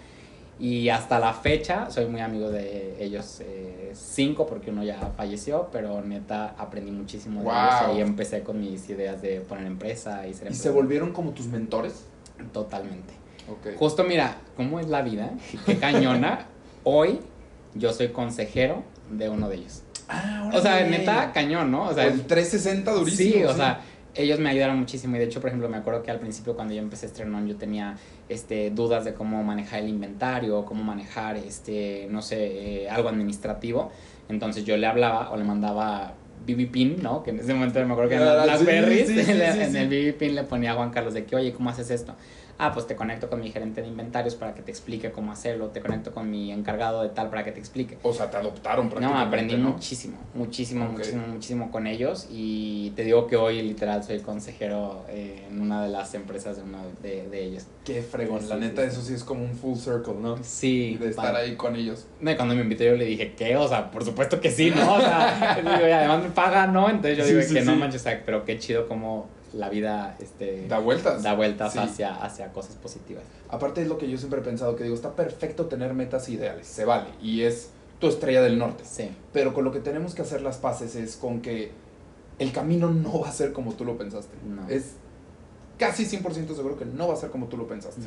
Y hasta la fecha soy muy amigo de ellos eh, cinco porque uno ya falleció, pero neta aprendí muchísimo de Wow. ellos y ahí empecé con mis ideas de poner empresa y ser ¿Y se volvieron como tus mentores? Totalmente. Ok. Justo mira, ¿cómo es la vida? Qué cañona. [laughs] Hoy yo soy consejero de uno de ellos. Ah, O sea, neta, cañón, ¿no? O sea, el 360 durísimo. sí, o sea, ellos me ayudaron muchísimo y de hecho, por ejemplo, me acuerdo que al principio cuando yo empecé Estrenón yo tenía este, dudas de cómo manejar el inventario, cómo manejar, este, no sé, eh, algo administrativo. Entonces yo le hablaba o le mandaba BB Pin, ¿no? Que en ese momento me acuerdo que en Ah, las berries, sí, sí, en, [laughs] sí, en sí. el BB Pin le ponía a Juan Carlos de que, oye, ¿cómo haces esto? Ah, pues te conecto con mi gerente de inventarios para que te explique cómo hacerlo, te conecto con mi encargado de tal para que te explique. O sea, te adoptaron prácticamente, No, aprendí ¿no? muchísimo, muchísimo, muchísimo, muchísimo con ellos y te digo que hoy literal soy consejero eh, en una de las empresas de una de, de ellos. Qué fregón, Sí, la sí, neta, sí. eso sí es como un full circle, ¿no? Sí, de estar ahí con ellos. No, cuando me invitó yo le dije, ¿qué? O sea, por supuesto que sí, ¿no? O sea, [laughs] digo, y además me pagan, ¿no? Entonces yo digo que no manches, pero qué chido como la vida este, Da vueltas. da vueltas Sí. hacia, hacia cosas positivas. Aparte es lo que yo siempre he pensado, que digo, está perfecto tener metas ideales, se vale, y es tu estrella del norte. Sí, Pero con lo que tenemos que hacer las paces es con que el camino no va a ser como tú lo pensaste. No. Es casi 100% seguro que no va a ser como tú lo pensaste.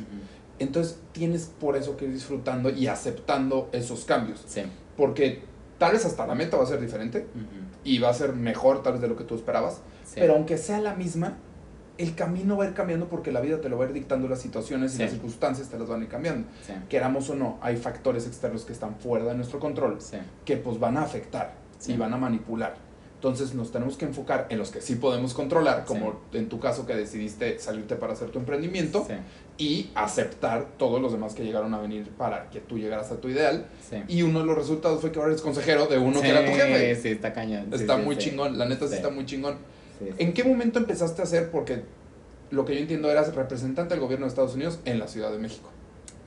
Entonces tienes por eso que ir disfrutando y aceptando esos cambios. sí. Porque tal vez hasta la meta va a ser diferente ujú, y va a ser mejor tal vez de lo que tú esperabas. sí. Pero aunque sea la misma, el camino va a ir cambiando porque la vida te lo va a ir dictando las situaciones y Sí. las circunstancias te las van a ir cambiando. sí, Queramos o no, hay factores externos que están fuera de nuestro control que pues van a afectar y van a manipular. Entonces nos tenemos que enfocar en los que sí podemos controlar, como en tu caso que decidiste salirte para hacer tu emprendimiento sí, y aceptar todos los demás que llegaron a venir para que tú llegaras a tu ideal. sí. Y uno de los resultados fue que ahora eres consejero de uno que era tu jefe. Sí, está cañón. Está muy chingón, la neta sí. Está muy chingón. ¿En qué momento empezaste a hacer? Porque lo que yo entiendo eras representante del gobierno de Estados Unidos en la Ciudad de México.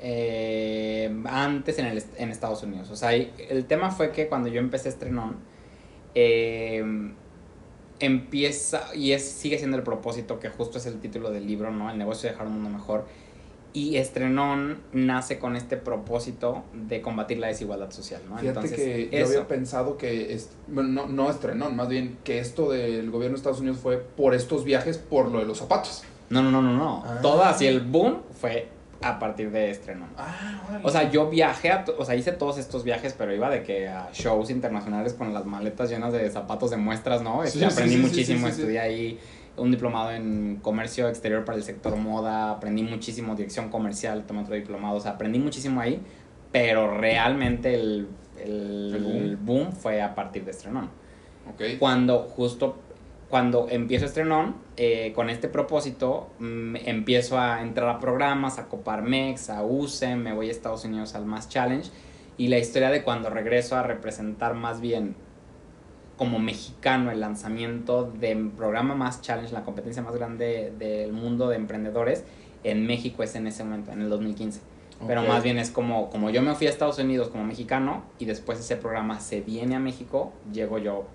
eh, antes en, el, en Estados Unidos. O sea, el tema fue que cuando yo empecé Estrenón, eh, empieza, y es, sigue siendo el propósito, que justo es el título del libro, ¿no? El negocio de dejar un mundo mejor. Y Estrenón nace con este propósito de combatir la desigualdad social, ¿no? Fíjate que yo había pensado que, es, bueno, no, no estrenó, más bien que esto del gobierno de Estados Unidos fue por estos viajes, por lo de los zapatos. No, no, no, no, no. Ah. Todo así, el boom fue a partir de Estrenón. Ah. O sea, yo viajé, a o sea, hice todos estos viajes, pero iba de que a shows internacionales con las maletas llenas de zapatos de muestras, ¿no? Este, Sí, sí, aprendí sí, sí, muchísimo, sí, sí, sí. estudié ahí un diplomado en comercio exterior para el sector moda, aprendí muchísimo dirección comercial, tomé otro diplomado, o sea, aprendí muchísimo ahí, pero realmente el, el, El boom. boom fue a partir de Estrenón ok. cuando justo cuando empiezo Estrenón, eh, con este propósito, mm, empiezo a entrar a programas, a Coparmex, a USEM, me voy a Estados Unidos al Mass Challenge, y la historia de cuando regreso a representar más bien como mexicano el lanzamiento del programa Mass Challenge, la competencia más grande del mundo de emprendedores, en México es en ese momento, en el 2015. Pero Ok. más bien es como, como yo me fui a Estados Unidos como mexicano y después ese programa se viene a México, llego yo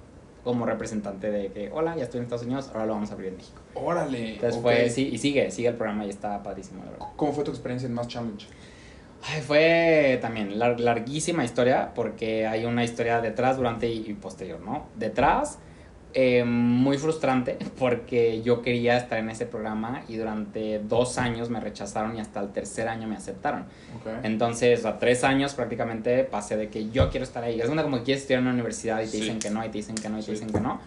como representante de que, hola, ya estoy en Estados Unidos, ahora lo vamos a abrir en México. Órale. Entonces fue, sí, y sigue, sigue el programa y está padrísimo, la verdad. ¿Cómo fue tu experiencia en Mass Challenge? Ay, fue también lar- larguísima historia porque hay una historia detrás, durante y, y posterior, ¿no? Detrás, eh, muy frustrante [laughs] porque yo quería estar en ese programa y durante dos años me rechazaron y hasta el tercer año me aceptaron. Ok. Entonces, a tres años prácticamente pasé de que yo quiero estar ahí. Es una como que quieres estudiar en una universidad y te Sí. dicen que no, y te dicen que no, y Sí. te dicen que no.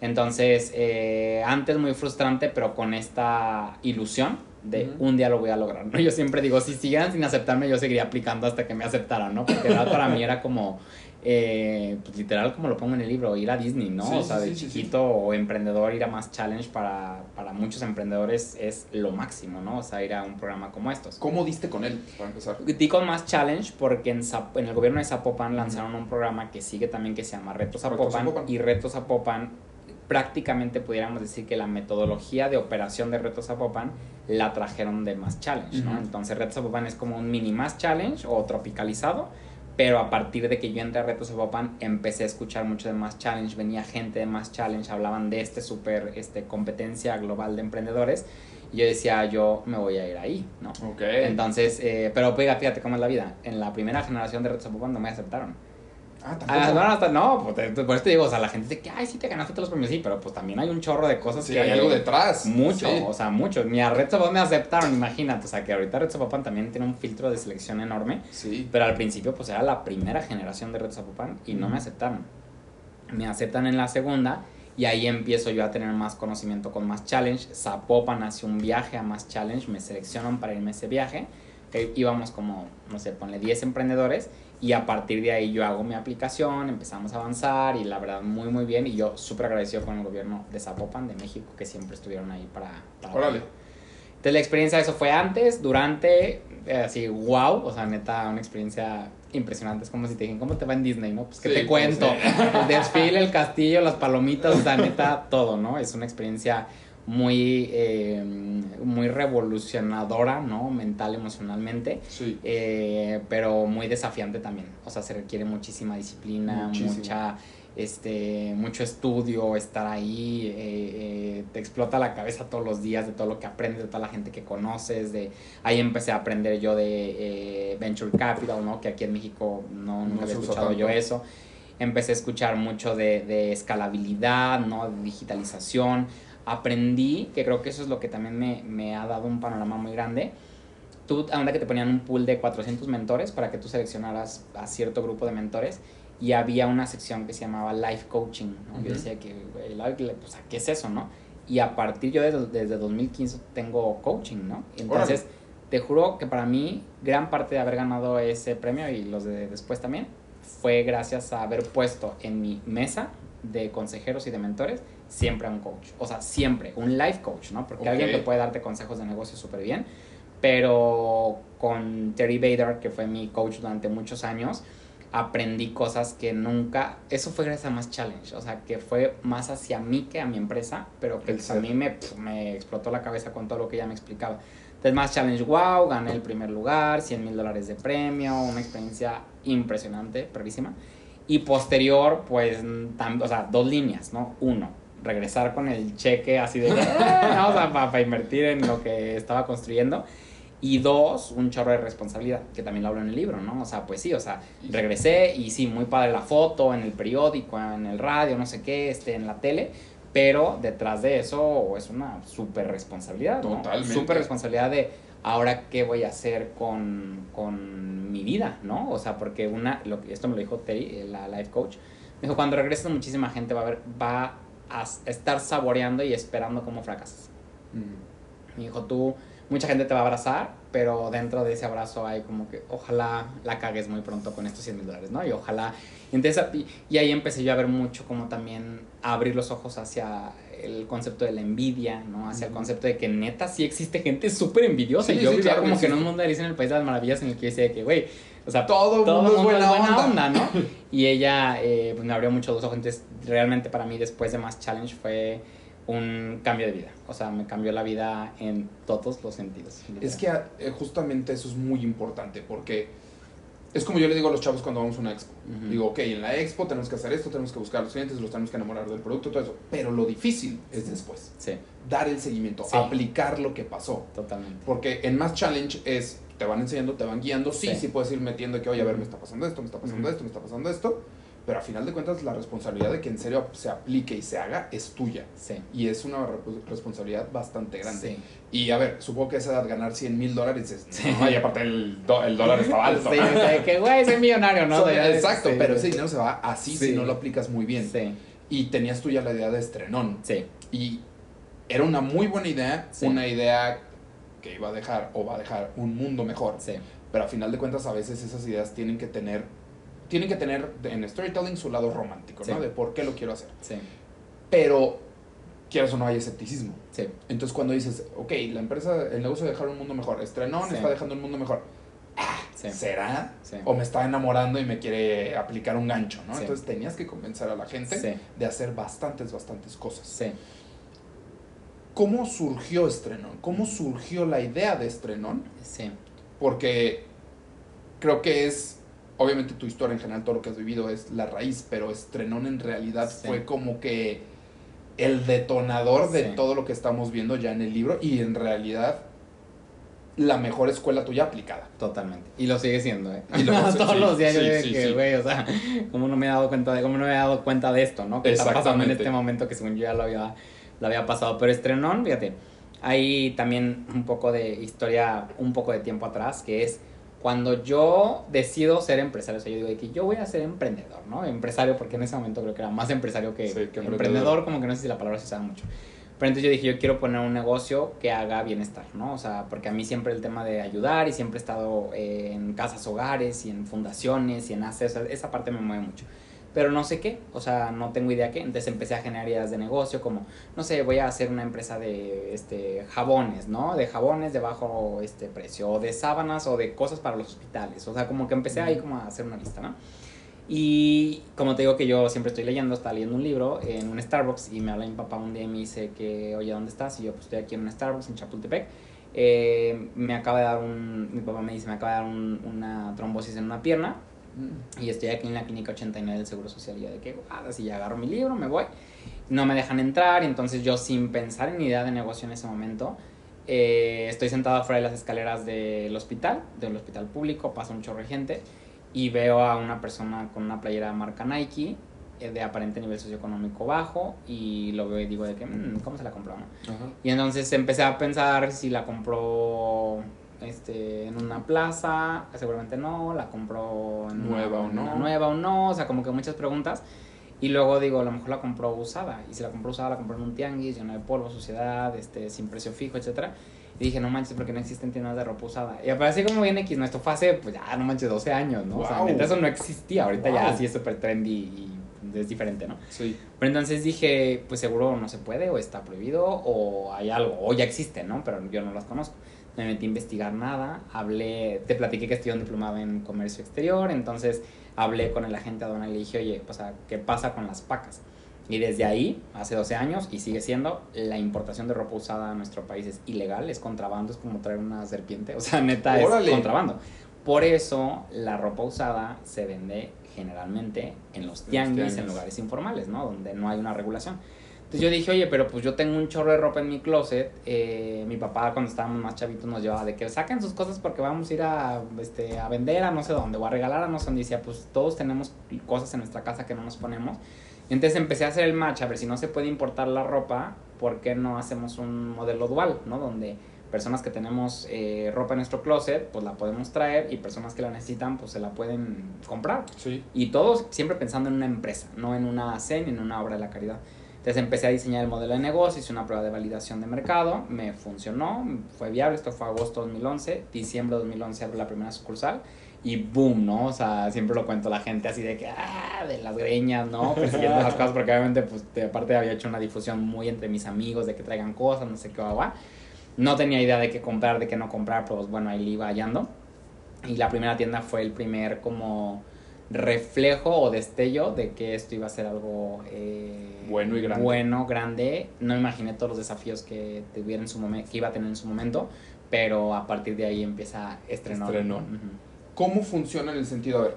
Entonces, eh, antes muy frustrante, pero con esta ilusión de Ujú. un día lo voy a lograr, ¿no? [laughs] Yo siempre digo, si siguieran sin aceptarme, yo seguiría aplicando hasta que me aceptaran, ¿no? Porque para mí era como, eh, pues, literal, como lo pongo en el libro, ir a Disney, ¿no? Sí, o sea, de sí, sí, chiquito o emprendedor, ir a más challenge para, para muchos emprendedores es lo máximo, ¿no? O sea, ir a un programa como estos. ¿Cómo diste con él, para empezar? Di con más challenge porque en, Zap- en el gobierno de Zapopan lanzaron un programa que sigue también que se llama Reto Zapopan, Zapopan. y Reto Zapopan prácticamente pudiéramos decir que la metodología de operación de Reto Zapopan la trajeron de Más Challenge, ¿no? Ujú. Entonces Reto Zapopan es como un mini Más Challenge o tropicalizado, pero a partir de que yo entré a Reto Zapopan empecé a escuchar mucho de Más Challenge, venía gente de Más Challenge, hablaban de este super este, competencia global de emprendedores y yo decía, yo me voy a ir ahí, ¿no? Ok. Entonces, eh, pero fíjate cómo es la vida. En la primera generación de Reto Zapopan no me aceptaron. Ah. Ah, no, no, hasta- no, pues, por eso te digo, o sea, la gente dice que, ay, sí te ganaste todos los premios, sí, pero pues también hay un chorro de cosas Sí, que hay algo detrás. Mucho, Sí. o sea, mucho. Ni a Red Zapopan me aceptaron, imagínate. O sea, que ahorita Red Zapopan también tiene un filtro de selección enorme. Sí. Pero al principio, pues era la primera generación de Red Zapopan y no me aceptaron. Me aceptan en la segunda y ahí empiezo yo a tener más conocimiento con más challenge. Zapopan hace un viaje a más challenge, me seleccionan para irme a ese viaje. Que íbamos como, no sé, ponle 10 emprendedores y a partir de ahí yo hago mi aplicación, empezamos a avanzar y la verdad muy muy bien y yo súper agradecido con el gobierno de Zapopan, de México, que siempre estuvieron ahí para... para Órale. Entonces la experiencia de eso fue antes, durante, eh, así, wow, o sea, neta, una experiencia impresionante. Es como si te dijeran, ¿cómo te va en Disney, no? Pues, ¿qué Sí, te pues, cuento? sí. El desfile, el castillo, las palomitas, o sea, neta, todo, ¿no? Es una experiencia muy, eh, muy revolucionadora, ¿no? Mental, emocionalmente. Sí. Eh, pero muy desafiante también. O sea, se requiere muchísima disciplina, Muchísimo. mucha, este, mucho estudio, estar ahí, eh, eh, te explota la cabeza todos los días de todo lo que aprendes, de toda la gente que conoces, de ahí empecé a aprender yo de eh, Venture Capital, ¿no? Que aquí en México no, nunca No había escuchado yo tanto. eso. Empecé a escuchar mucho de, de escalabilidad, ¿no? De digitalización. Aprendí, que creo que eso es lo que también me, me ha dado un panorama muy grande, tú, anda que te ponían un pool de 400 mentores para que tú seleccionaras a cierto grupo de mentores y había una sección que se llamaba life coaching, ¿no? Yo Ujú. decía que, sea, ¿qué es eso, no? Y a partir yo desde, desde 2015 tengo coaching, ¿no? Entonces, te juro que para mí gran parte de haber ganado ese premio y los de después también fue gracias a haber puesto en mi mesa de consejeros y de mentores siempre a un coach. O sea, siempre, un life coach, ¿no? Porque Ok. alguien que puede darte consejos de negocio súper bien, pero con Terry Bader, que fue mi coach durante muchos años, aprendí cosas que nunca, eso fue gracias a Más Challenge, o sea, que fue más hacia mí que a mi empresa, pero que a mí me, pf, me explotó la cabeza con todo lo que ella me explicaba. Entonces, Más Challenge, wow, gané el primer lugar, 100 mil dólares de premio, una experiencia impresionante, perrísima. Y posterior, pues, tam- o sea, dos líneas, ¿no? Uno, regresar con el cheque así de, [laughs] "Eh", ¿no? o sea, para invertir en lo que estaba construyendo. Y dos, un chorro de responsabilidad, que también lo hablo en el libro, ¿no? O sea, pues sí, o sea, regresé y sí, muy padre la foto, en el periódico, en el radio, no sé qué, este, en la tele, pero detrás de eso es una súper responsabilidad, ¿no? Totalmente. Súper responsabilidad de ahora qué voy a hacer con, con mi vida, ¿no? O sea, porque una, lo, que- esto me lo dijo Terry, la life coach, me dijo, cuando regreses muchísima gente va a ver, va a estar saboreando y esperando cómo fracasas. Mm. Me dijo, tú, mucha gente te va a abrazar, pero dentro de ese abrazo hay como que, ojalá la cagues muy pronto con estos 100 mil dólares, ¿no? Y ojalá. y Entonces, y, ahí empecé yo a ver mucho como también abrir los ojos hacia el concepto de la envidia, ¿no? Hacia el concepto de que neta sí existe gente súper envidiosa. Sí, y yo sí, vivía claro como que que en sí. un mundo de en el País de las Maravillas en el que yo decía que, güey, o sea, Todo, todo mundo es buena, onda. ¿no? [laughs] Y ella eh, pues me abrió mucho los ojos. Entonces, realmente para mí, después de Más Challenge, fue un cambio de vida. O sea, me cambió la vida en todos los sentidos. Es que eh, justamente eso es muy importante porque es como yo le digo a los chavos cuando vamos a una expo. Digo, ok, en la expo tenemos que hacer esto, tenemos que buscar a los clientes, los tenemos que enamorar del producto, todo eso. Pero lo difícil es después. Sí, Dar el seguimiento, Sí. aplicar lo que pasó. totalmente. Porque en más challenge es, te van enseñando, te van guiando, sí, sí, puedes ir metiendo que, oye, a ver, me está pasando esto, me está pasando esto, me está pasando esto. Pero a final de cuentas la responsabilidad de que en serio se aplique y se haga es tuya. Sí. Y es una re- responsabilidad bastante grande. Sí. Y a ver, supongo que a esa edad ganar 100 mil dólares es... No, y aparte el, do- el dólar estaba alto. Sí, o sea, que güey, soy millonario, ¿no? [laughs] So- exacto, sí, pero sí. ese dinero se va así si Sí. no lo aplicas muy bien. Sí, Y tenías tú ya la idea de estrenón. sí, Y era una muy buena idea, Sí. una idea que iba a dejar o va a dejar un mundo mejor. sí. Pero a final de cuentas a veces esas ideas tienen que tener, tienen que tener en storytelling su lado romántico, ¿no? De por qué lo quiero hacer. Sí, Pero, quieras o no, hay escepticismo. sí, Entonces cuando dices, ok, la empresa, el negocio de dejar un mundo mejor, estrenón Sí. está dejando un mundo mejor. sí. ¿Será? Sí. O me está enamorando y me quiere aplicar un gancho, ¿no? Entonces tenías que convencer a la gente de hacer bastantes, bastantes cosas. Sí. ¿Cómo surgió Estrenón? ¿Cómo surgió la idea de Estrenón? Sí. Porque creo que es, obviamente tu historia en general, todo lo que has vivido es la raíz, pero Estrenón en realidad Sí. fue como que el detonador de todo lo que estamos viendo ya en el libro y en realidad la mejor escuela tuya aplicada. Totalmente. Y lo sigue siendo, ¿eh? Y lo- [laughs] Todos sí, los días yo digo que, güey, o sea, ¿cómo no me he dado cuenta de, cómo no me he dado cuenta de esto, ¿no? Que está pasando en este momento que según yo ya lo había, lo había pasado. Pero estrenón, fíjate, hay también un poco de historia, un poco de tiempo atrás, que es cuando yo decido ser empresario, o sea, yo digo que yo voy a ser emprendedor, ¿no? Empresario, porque en ese momento creo que era más empresario que, Sí, que que emprendedor. emprendedor, como que no sé si la palabra se usa mucho. Pero entonces yo dije, yo quiero poner un negocio que haga bienestar, ¿no? O sea, porque a mí siempre el tema de ayudar y siempre he estado eh, en casas hogares y en fundaciones y en hacer, o sea, esa parte me mueve mucho. Pero no sé qué, o sea, no tengo idea qué. Entonces empecé a generar ideas de negocio, como, no sé, voy a hacer una empresa de este, jabones, ¿no? De jabones de bajo este, precio, o de sábanas, o de cosas para los hospitales. O sea, como que empecé ahí como a hacer una lista, ¿no? Y como te digo que yo siempre estoy leyendo, estaba leyendo un libro en un Starbucks y me habla mi papá un día y me dice que, oye, ¿dónde estás? Y yo, pues estoy aquí en un Starbucks en Chapultepec. Eh, me acaba de dar un, mi papá me dice, me acaba de dar un, una trombosis en una pierna. Y estoy aquí en la clínica 89 del Seguro Social y yo de que, así ya agarro mi libro, me voy. No me dejan entrar, y entonces yo sin pensar en idea de negocio en ese momento, eh, estoy sentado afuera de las escaleras del hospital, del hospital público, pasa un chorro de gente y veo a una persona con una playera marca Nike eh, de aparente nivel socioeconómico bajo y lo veo y digo de que, mm, ¿cómo se la compró? No? Y entonces empecé a pensar si la compró este, en una plaza, seguramente no, la compró en nueva o no. nueva o no, o sea, como que muchas preguntas. Y luego digo, a lo mejor la compró usada. Y si la compró usada, la compró en un tianguis, llena de polvo, suciedad, este, sin precio fijo, etcétera. Y dije, no manches, porque no existen tiendas de ropa usada. Y apareció como bien X, ¿no? Esto fue hace, pues ya, no manches, 12 años, ¿no? O sea, eso no existía. Ahorita ya sí es súper trendy y es diferente, ¿no? Sí. Pero entonces dije, pues seguro no se puede, o está prohibido, o hay algo, o ya existe, ¿no? Pero yo no las conozco. Me metí a investigar nada, hablé, te platiqué que estoy un diplomado en comercio exterior, entonces hablé con el agente aduanal y le dije, oye, o sea, ¿qué pasa con las pacas? Y desde ahí, hace 12 años, y sigue siendo, la importación de ropa usada a nuestro país es ilegal, es contrabando, es como traer una serpiente, o sea, neta, es contrabando. Por eso la ropa usada se vende generalmente en los tianguis, en lugares informales, ¿no? Donde no hay una regulación. Entonces yo dije, oye, pero pues yo tengo un chorro de ropa en mi closet. Eh, mi papá cuando estábamos más chavitos nos llevaba de que saquen sus cosas porque vamos a ir a, este, a vender a no sé dónde o a regalar a no sé dónde. Y decía, pues todos tenemos cosas en nuestra casa que no nos ponemos entonces empecé a hacer el match, a ver si no se puede importar la ropa, ¿por qué no hacemos un modelo dual, ¿no? Donde personas que tenemos eh, ropa en nuestro closet, pues la podemos traer y personas que la necesitan, pues se la pueden comprar. Sí. Y todos siempre pensando en una empresa, no en una CEN, en una obra de la caridad. Entonces empecé a diseñar el modelo de negocio, hice una prueba de validación de mercado, me funcionó, fue viable, esto fue agosto 2011, diciembre 2011 abrí la primera sucursal y boom, ¿no? O sea, siempre lo cuento a la gente así de que, ah, de las greñas, ¿no? [laughs] Persiguiendo esas cosas, porque obviamente, pues, de, aparte había hecho una difusión muy entre mis amigos de que traigan cosas, no sé qué, va, No tenía idea de qué comprar, de qué no comprar, pues bueno, ahí le iba hallando. Y la primera tienda fue el primer como reflejo o destello de que esto iba a ser algo eh, bueno y grande. Bueno, grande. No imaginé todos los desafíos que, tuviera en su momento, que iba a tener en su momento, pero a partir de ahí empieza a estrenar. Estrenó. ¿Cómo funciona en el sentido, a ver,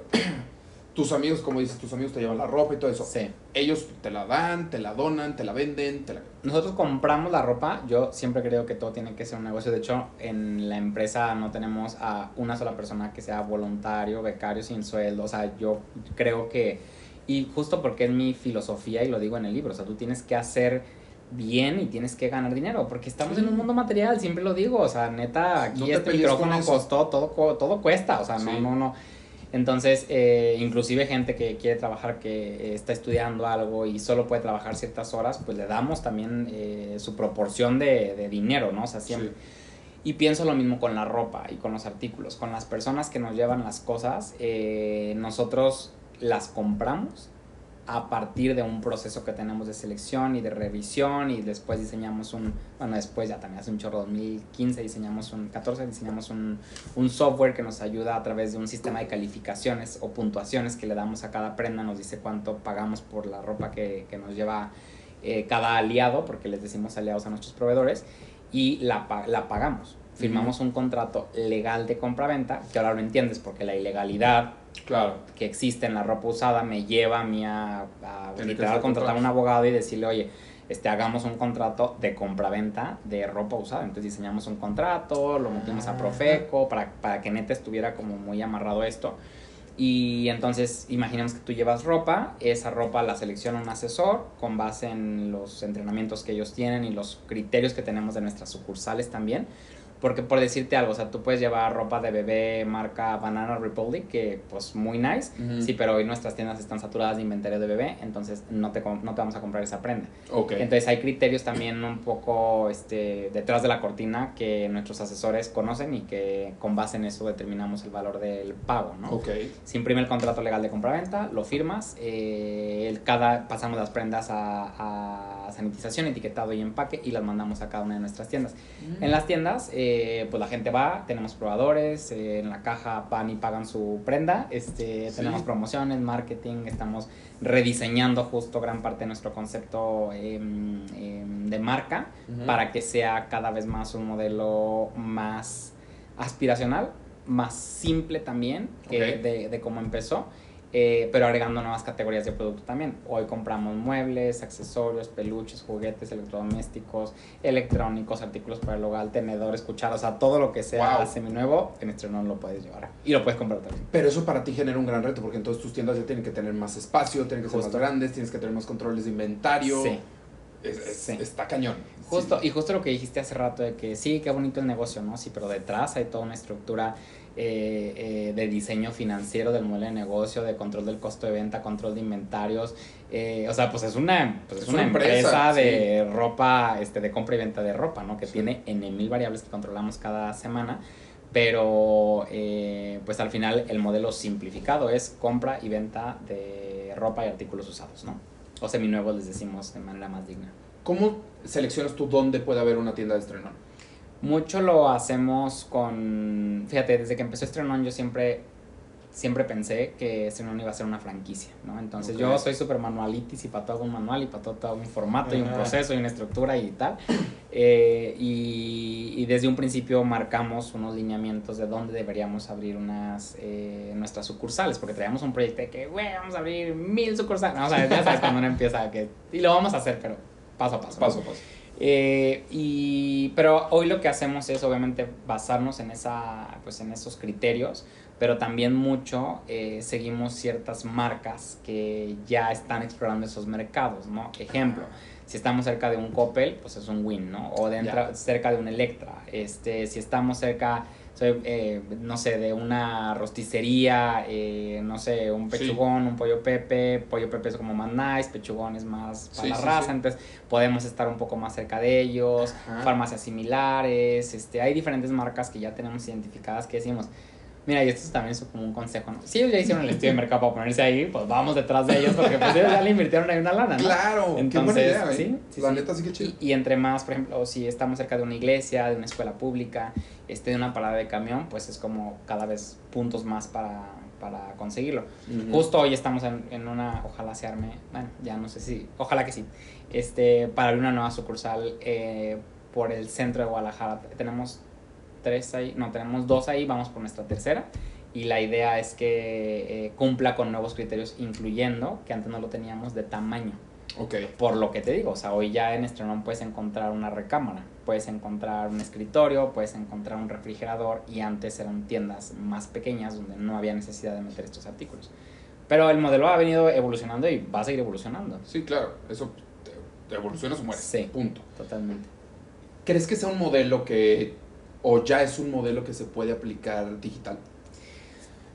tus amigos, como dices, tus amigos te llevan la ropa y todo eso. Sí. Ellos te la dan, te la donan, te la venden, te la... Nosotros compramos la ropa, yo siempre creo que todo tiene que ser un negocio. De hecho, en la empresa no tenemos a una sola persona que sea voluntario, becario, sin sueldo. O sea, yo creo que... Y justo porque es mi filosofía y lo digo en el libro, o sea, tú tienes que hacer bien y tienes que ganar dinero, porque estamos en un mundo material, siempre lo digo, o sea, neta, aquí este micrófono costó, todo, todo cuesta, o sea, no, no, no. Entonces, eh, inclusive gente que quiere trabajar, que está estudiando algo y solo puede trabajar ciertas horas, pues le damos también eh, su proporción de, de, dinero, ¿no? O sea, siempre. Y pienso lo mismo con la ropa y con los artículos, con las personas que nos llevan las cosas, eh, nosotros las compramos a partir de un proceso que tenemos de selección y de revisión y después diseñamos un, bueno, después ya también hace un chorro 2015 diseñamos un, 14 diseñamos un, un, software que nos ayuda a través de un sistema de calificaciones o puntuaciones que le damos a cada prenda, nos dice cuánto pagamos por la ropa que, que nos lleva eh, cada aliado, porque les decimos aliados a nuestros proveedores, y la, la pagamos. Firmamos un contrato legal de compra-venta, que ahora lo entiendes porque la ilegalidad claro. que existe en la ropa usada me lleva a mí a, literal contratar a un abogado y decirle, oye, este, hagamos un contrato de compraventa de ropa usada. Entonces diseñamos un contrato, lo metimos a Profeco para, para que neta estuviera como muy amarrado esto. Y entonces imaginemos que tú llevas ropa, esa ropa la selecciona un asesor con base en los entrenamientos que ellos tienen y los criterios que tenemos de nuestras sucursales también Porque por decirte algo, o sea, tú puedes llevar ropa de bebé marca Banana Republic, que pues muy nice, Ujú. sí, pero hoy nuestras tiendas están saturadas de inventario de bebé, entonces no te, no te vamos a comprar esa prenda. Ok. Entonces hay criterios también un poco este, detrás de la cortina que nuestros asesores conocen y que con base en eso determinamos el valor del pago, ¿no? Ok. Se imprime el contrato legal de compraventa, lo firmas, eh, el- cada, pasamos las prendas a, a sanitización, etiquetado y empaque y las mandamos a cada una de nuestras tiendas. En las tiendas, eh, pues la gente va, tenemos probadores, eh, en la caja van y pagan su prenda, este, Sí. tenemos promociones, marketing, estamos rediseñando justo gran parte de nuestro concepto em, em, de marca para que sea cada vez más un modelo más aspiracional, más simple también que Ok. de, de cómo empezó, eh, pero agregando nuevas categorías de producto también. Hoy compramos muebles, accesorios, peluches, juguetes, electrodomésticos, electrónicos, artículos para el hogar, tenedores, cucharas, o sea, todo lo que sea Wow. seminuevo, en Estrenón lo puedes llevar y lo puedes comprar también. Pero eso para ti genera un gran reto, porque entonces tus tiendas ya tienen que tener más espacio, tienen que ser Justo. más grandes, tienes que tener más controles de inventario. Sí. Es- es- Sí. Está cañón. Justo, Sí. y justo lo que dijiste hace rato de que sí, qué bonito el negocio, ¿no? Sí, pero detrás hay toda una estructura eh, eh, de diseño financiero del modelo de negocio, de control del costo de venta, control de inventarios. eh, o sea, pues es una, pues es una una empresa, empresa, de ropa, este, de compra y venta de ropa, ¿no? Que Sí. tiene N mil variables que controlamos cada semana. Pero, pues al final el modelo simplificado es compra y venta de ropa y artículos usados, ¿no? O seminuevos les decimos de manera más digna. ¿Cómo seleccionas tú dónde puede haber una tienda de estrenón? Mucho lo hacemos con. Fíjate, desde que empezó Estrenón, yo siempre, siempre pensé que Estrenón iba a ser una franquicia, ¿no? Entonces, yo soy súper manualitis y para todo hago un manual y para todo hago un formato y un proceso y una estructura y tal. Eh, y, y desde un principio marcamos unos lineamientos de dónde deberíamos abrir unas eh, nuestras sucursales, porque traíamos un proyecto de que, güey, vamos a abrir mil sucursales. No, o sea, ya sabes cuando uno empieza que. Y lo vamos a hacer, pero paso a paso. Paso a paso. Eh, y, pero hoy lo que hacemos es obviamente basarnos en, esa, pues en esos criterios, pero también mucho eh, seguimos ciertas marcas que ya están explorando esos mercados, ¿no? Ejemplo, si estamos cerca de un Coppel, pues es un win, ¿no? O dentro, Ya. cerca de un Electra, este, si estamos cerca, eh, no sé, de una rosticería, eh, no sé, un Sí. pechugón, un pollo pepe, pollo pepe es como más nice, pechugón es más para Sí, la sí, raza, entonces podemos estar un poco más cerca de ellos, Ajá. farmacias similares, este, hay diferentes marcas que ya tenemos identificadas que decimos, mira, y esto también es como un consejo, ¿no? Si ellos ya hicieron el estudio de mercado para ponerse ahí, pues vamos detrás de ellos, porque pues ellos ya le invirtieron ahí una lana, ¿no? Claro, qué buena Entonces, idea, ¿eh? sí, sí, La sí. neta sí que chido. Y, y entre más, por ejemplo, si estamos cerca de una iglesia, de una escuela pública, este, de una parada de camión, pues es como cada vez puntos más para, para conseguirlo. Ujú. Justo hoy estamos en, en una, ojalá se arme, bueno, ya no sé si, ojalá que sí, este, para abrir una nueva sucursal eh, por el centro de Guadalajara. Tenemos tres ahí, no, tenemos dos ahí, vamos por nuestra tercera. Y la idea es que eh, cumpla con nuevos criterios, incluyendo, que antes no lo teníamos, de tamaño. Ok. Por lo que te digo, o sea, hoy ya en Estrenón puedes encontrar una recámara, puedes encontrar un escritorio, puedes encontrar un refrigerador y antes eran tiendas más pequeñas donde no había necesidad de meter estos artículos. Pero el modelo ha venido evolucionando y va a seguir evolucionando. Sí, claro. Eso te, te evolucionas o mueres. Sí. Punto. Totalmente. ¿Crees que sea un modelo que, o ya es un modelo que se puede aplicar digital?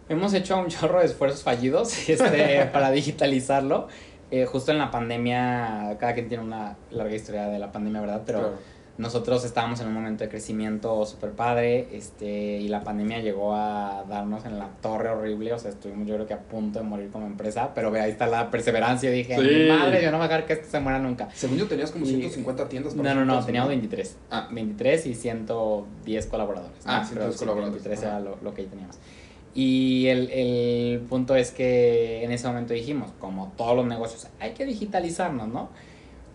Hemos hecho un chorro de esfuerzos fallidos [laughs] este, para digitalizarlo. Eh, justo en la pandemia, cada quien tiene una larga historia de la pandemia, ¿verdad? Pero Claro. Nosotros estábamos en un momento de crecimiento súper padre este, y la pandemia llegó a darnos en la torre horrible, o sea, estuvimos yo creo que a punto de morir como empresa, pero ve, ahí está la perseverancia y dije, Sí. "Mi madre, yo no voy a dejar que esto se muera nunca. Según yo tenías como Y- 150 tiendas. para No, no, no, teníamos 23. Ah. 23 y 110 colaboradores. ¿no? Ah, 110 Pero sí, colaboradores, 23 ajá. era lo, lo que ahí teníamos. Y el, el punto es que en ese momento dijimos, como todos los negocios, hay que digitalizarnos, ¿no?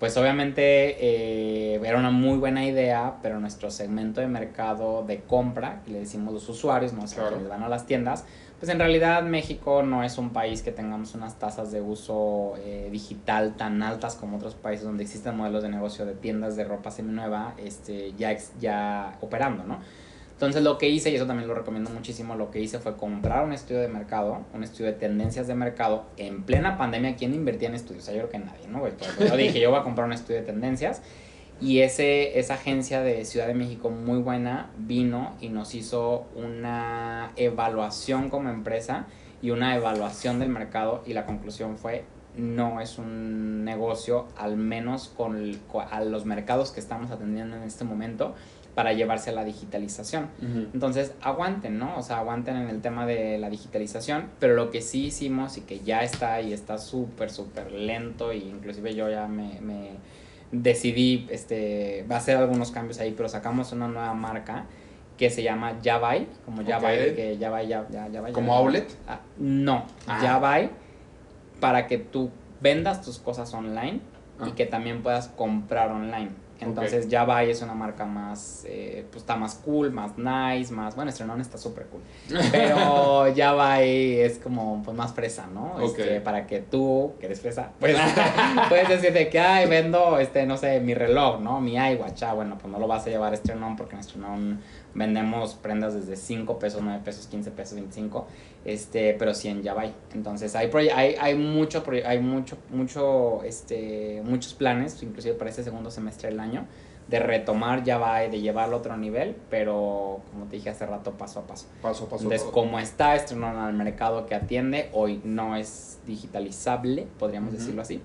Pues obviamente eh, era una muy buena idea, pero nuestro segmento de mercado de compra, que le decimos los usuarios, ¿no? Claro. que les van a las tiendas, pues en realidad México no es un país que tengamos unas tasas de uso eh, digital tan altas como otros países donde existen modelos de negocio de tiendas de ropa seminueva este, ya, ya operando, ¿no? Entonces lo que hice, y eso también lo recomiendo muchísimo, lo que hice fue comprar un estudio de mercado, un estudio de tendencias de mercado. En plena pandemia, ¿quién invertía en estudios? O sea, yo creo que nadie, ¿no? yo dije, yo voy a comprar un estudio de tendencias Y ese, esa agencia de Ciudad de México muy buena vino y nos hizo una evaluación como empresa y una evaluación del mercado y la conclusión fue no es un negocio, al menos con, a los mercados que estamos atendiendo en este momento, para llevarse a la digitalización. Entonces, aguanten, ¿no? O sea, aguanten en el tema de la digitalización, pero lo que sí hicimos y que ya está y está súper, súper lento, e inclusive yo ya me, me decidí, este, va a hacer algunos cambios ahí, pero sacamos una nueva marca que se llama Yavai, como Yavai, que Yavai, ya, ya, ya, ¿Como outlet? Ah, no, ah para que tú vendas tus cosas online y ah. que también puedas comprar online. Entonces okay. Java es una marca más, eh, pues está más cool, más nice, más, bueno, Estrenón está súper cool. Pero [laughs] Java es como pues más fresa, ¿no? Este, para que tú, que eres fresa, [laughs] pues [laughs] puedes decirte que, ay, vendo, este, no sé, mi reloj, ¿no? Mi iWatch, ah, bueno, pues no lo vas a llevar a Estrenón porque en Estrenón vendemos prendas desde 5 pesos, 9 pesos, 15 pesos, 25, este, pero sí en Yavai. Entonces hay, hay, hay, mucho, hay mucho, mucho, este, muchos planes, inclusive para este segundo semestre del año, de retomar Yavai, de llevarlo a otro nivel, pero como te dije hace rato, paso a paso. Paso a paso. Entonces, como está estrenando al mercado que atiende, hoy no es digitalizable, podríamos decirlo así.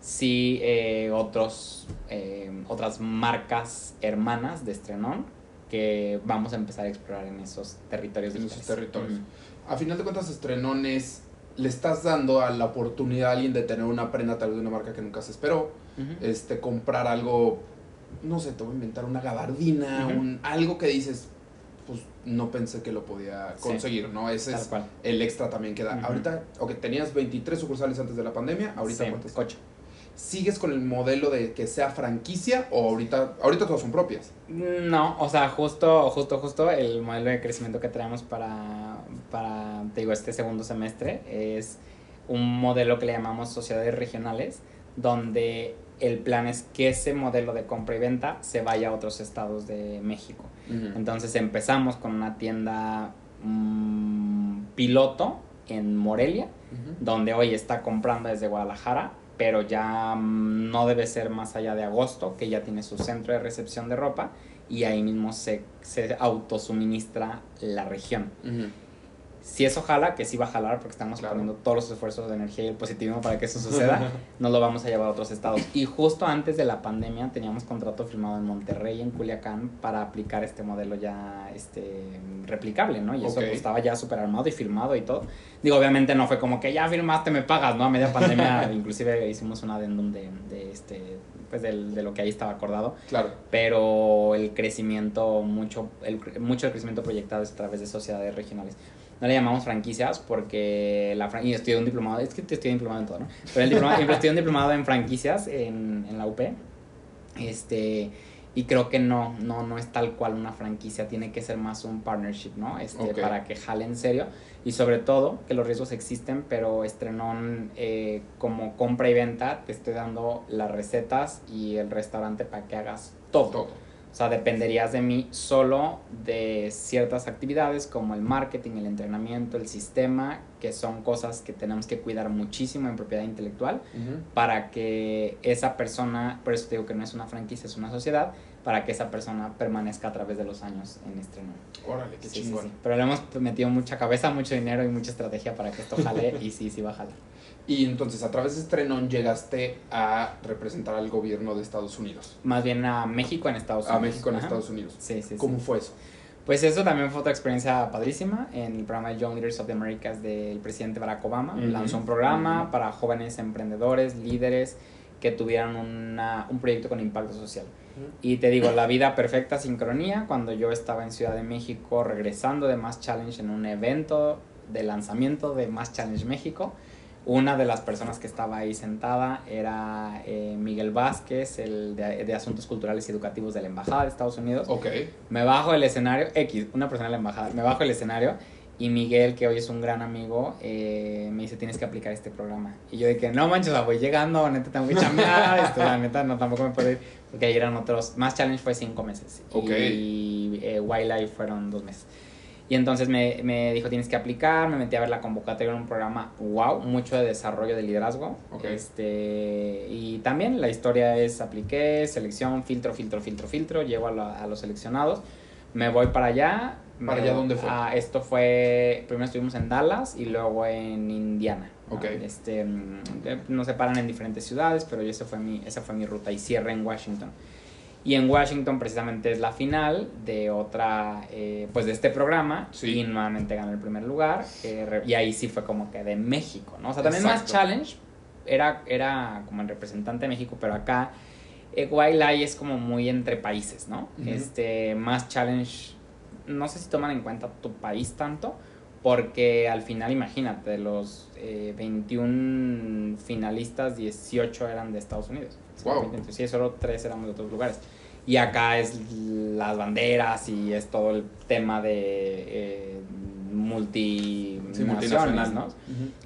Sí, eh, otros, eh, otras marcas hermanas de Estrenón que vamos a empezar a explorar en esos territorios. En esos territorios. A final de cuentas, Estrenones le estás dando a la oportunidad a alguien de tener una prenda tal vez de una marca que nunca se esperó, este, comprar algo, no sé, te voy a inventar una gabardina, un, algo que dices, pues no pensé que lo podía conseguir, ¿no? Ese es el extra también que da. Ahorita, ok, tenías 23 sucursales antes de la pandemia, ahorita cuántas? Ocho. ¿Sigues con el modelo de que sea franquicia o ahorita, ahorita todas son propias? No, o sea, justo, justo, justo el modelo de crecimiento que traemos para, para, te digo, este segundo semestre es un modelo que le llamamos sociedades regionales, donde el plan es que ese modelo de compra y venta se vaya a otros estados de México. Entonces empezamos con una tienda mm, piloto en Morelia, donde hoy está comprando desde Guadalajara pero ya mm, no debe ser más allá de agosto, que ya tiene su centro de recepción de ropa y ahí mismo se, se autosuministra la región si eso jala, que sí va a jalar porque estamos poniendo todos los esfuerzos de energía y el positivismo para que eso suceda, [laughs] nos lo vamos a llevar a otros estados. Y justo antes de la pandemia teníamos contrato firmado en Monterrey, en Culiacán, para aplicar este modelo ya este, replicable, ¿no? Y eso pues, estaba ya súper armado y firmado y todo. Digo, obviamente no fue como que ya firmaste, me pagas, ¿no? A media pandemia, [laughs] inclusive hicimos un adendum de, de este pues de lo que ahí estaba acordado. Claro. Pero el crecimiento, mucho el, mucho crecimiento proyectado es a través de sociedades regionales no le llamamos franquicias porque la franquicia, estudié un diplomado, es que te estoy diplomado en todo, ¿no? Pero el diplomado, [laughs] estudié un diplomado en franquicias en, en la UP. Este, y creo que no, no, no es tal cual una franquicia, tiene que ser más un partnership, ¿no? Este, Para que jale en serio. Y sobre todo, que los riesgos existen, pero estrenón eh, como compra y venta, te estoy dando las recetas y el restaurante para que hagas todo. todo. O sea, dependerías de mí solo de ciertas actividades como el marketing, el entrenamiento, el sistema, que son cosas que tenemos que cuidar muchísimo en propiedad intelectual para que esa persona, por eso te digo que no es una franquicia, es una sociedad, para que esa persona permanezca a través de los años en estreno. Órale, qué chingón. Pero le hemos metido mucha cabeza, mucho dinero y mucha estrategia para que esto jale [laughs] y sí, sí va a jalar. Y entonces a través de Estrenón llegaste a representar al gobierno de Estados Unidos. Más bien a México en Estados Unidos. A México en Estados Unidos. Sí, sí. ¿Cómo fue eso? Pues eso también fue otra experiencia padrísima en el programa Young Leaders of the Americas del presidente Barack Obama. Lanzó un programa para jóvenes emprendedores, líderes que tuvieran una, un proyecto con impacto social. Y te digo, la vida perfecta sincronía, cuando yo estaba en Ciudad de México regresando de Mass Challenge en un evento de lanzamiento de Mass Challenge México, una de las personas que estaba ahí sentada era eh, Miguel Vázquez, el de, Asuntos Culturales y Educativos de la Embajada de Estados Unidos. Ok. Me bajo del escenario, X, una persona de la Embajada, me bajo del escenario y Miguel, que hoy es un gran amigo, eh, me dice, tienes que aplicar este programa. Y yo que, no manches, voy llegando, neta, tengo que chambear, esto, la neta, no, tampoco me puedo ir, porque ahí eran otros, más challenge fue cinco meses. Ok. Y eh, Wildlife fueron dos meses. Y entonces me, me, dijo, tienes que aplicar, me metí a ver la convocatoria en un programa, wow, mucho de desarrollo de liderazgo. Este, y también la historia es, apliqué, selección, filtro, filtro, filtro, filtro, llego a, a los seleccionados, me voy para allá. ¿Para allá dónde fue? Ah, esto fue, primero estuvimos en Dallas y luego en Indiana. Okay. Este, mm, nos separan en diferentes ciudades, pero esa fue mi, esa fue mi ruta y cierre en Washington. Y en Washington precisamente es la final de otra, eh, pues de este programa. Y nuevamente ganó el primer lugar. y ahí sí fue como que de México, ¿no? O sea, también más challenge. Era, era como el representante de México, pero acá eh, es como muy entre países, ¿no? Este, más challenge. No sé si toman en cuenta tu país tanto, porque al final, imagínate, de los 21 eh, finalistas, 18 eran de Estados Unidos. Wow. Sí, solo 3 éramos de otros lugares. Y acá es las banderas y es todo el tema de eh, multinacionales, ¿no?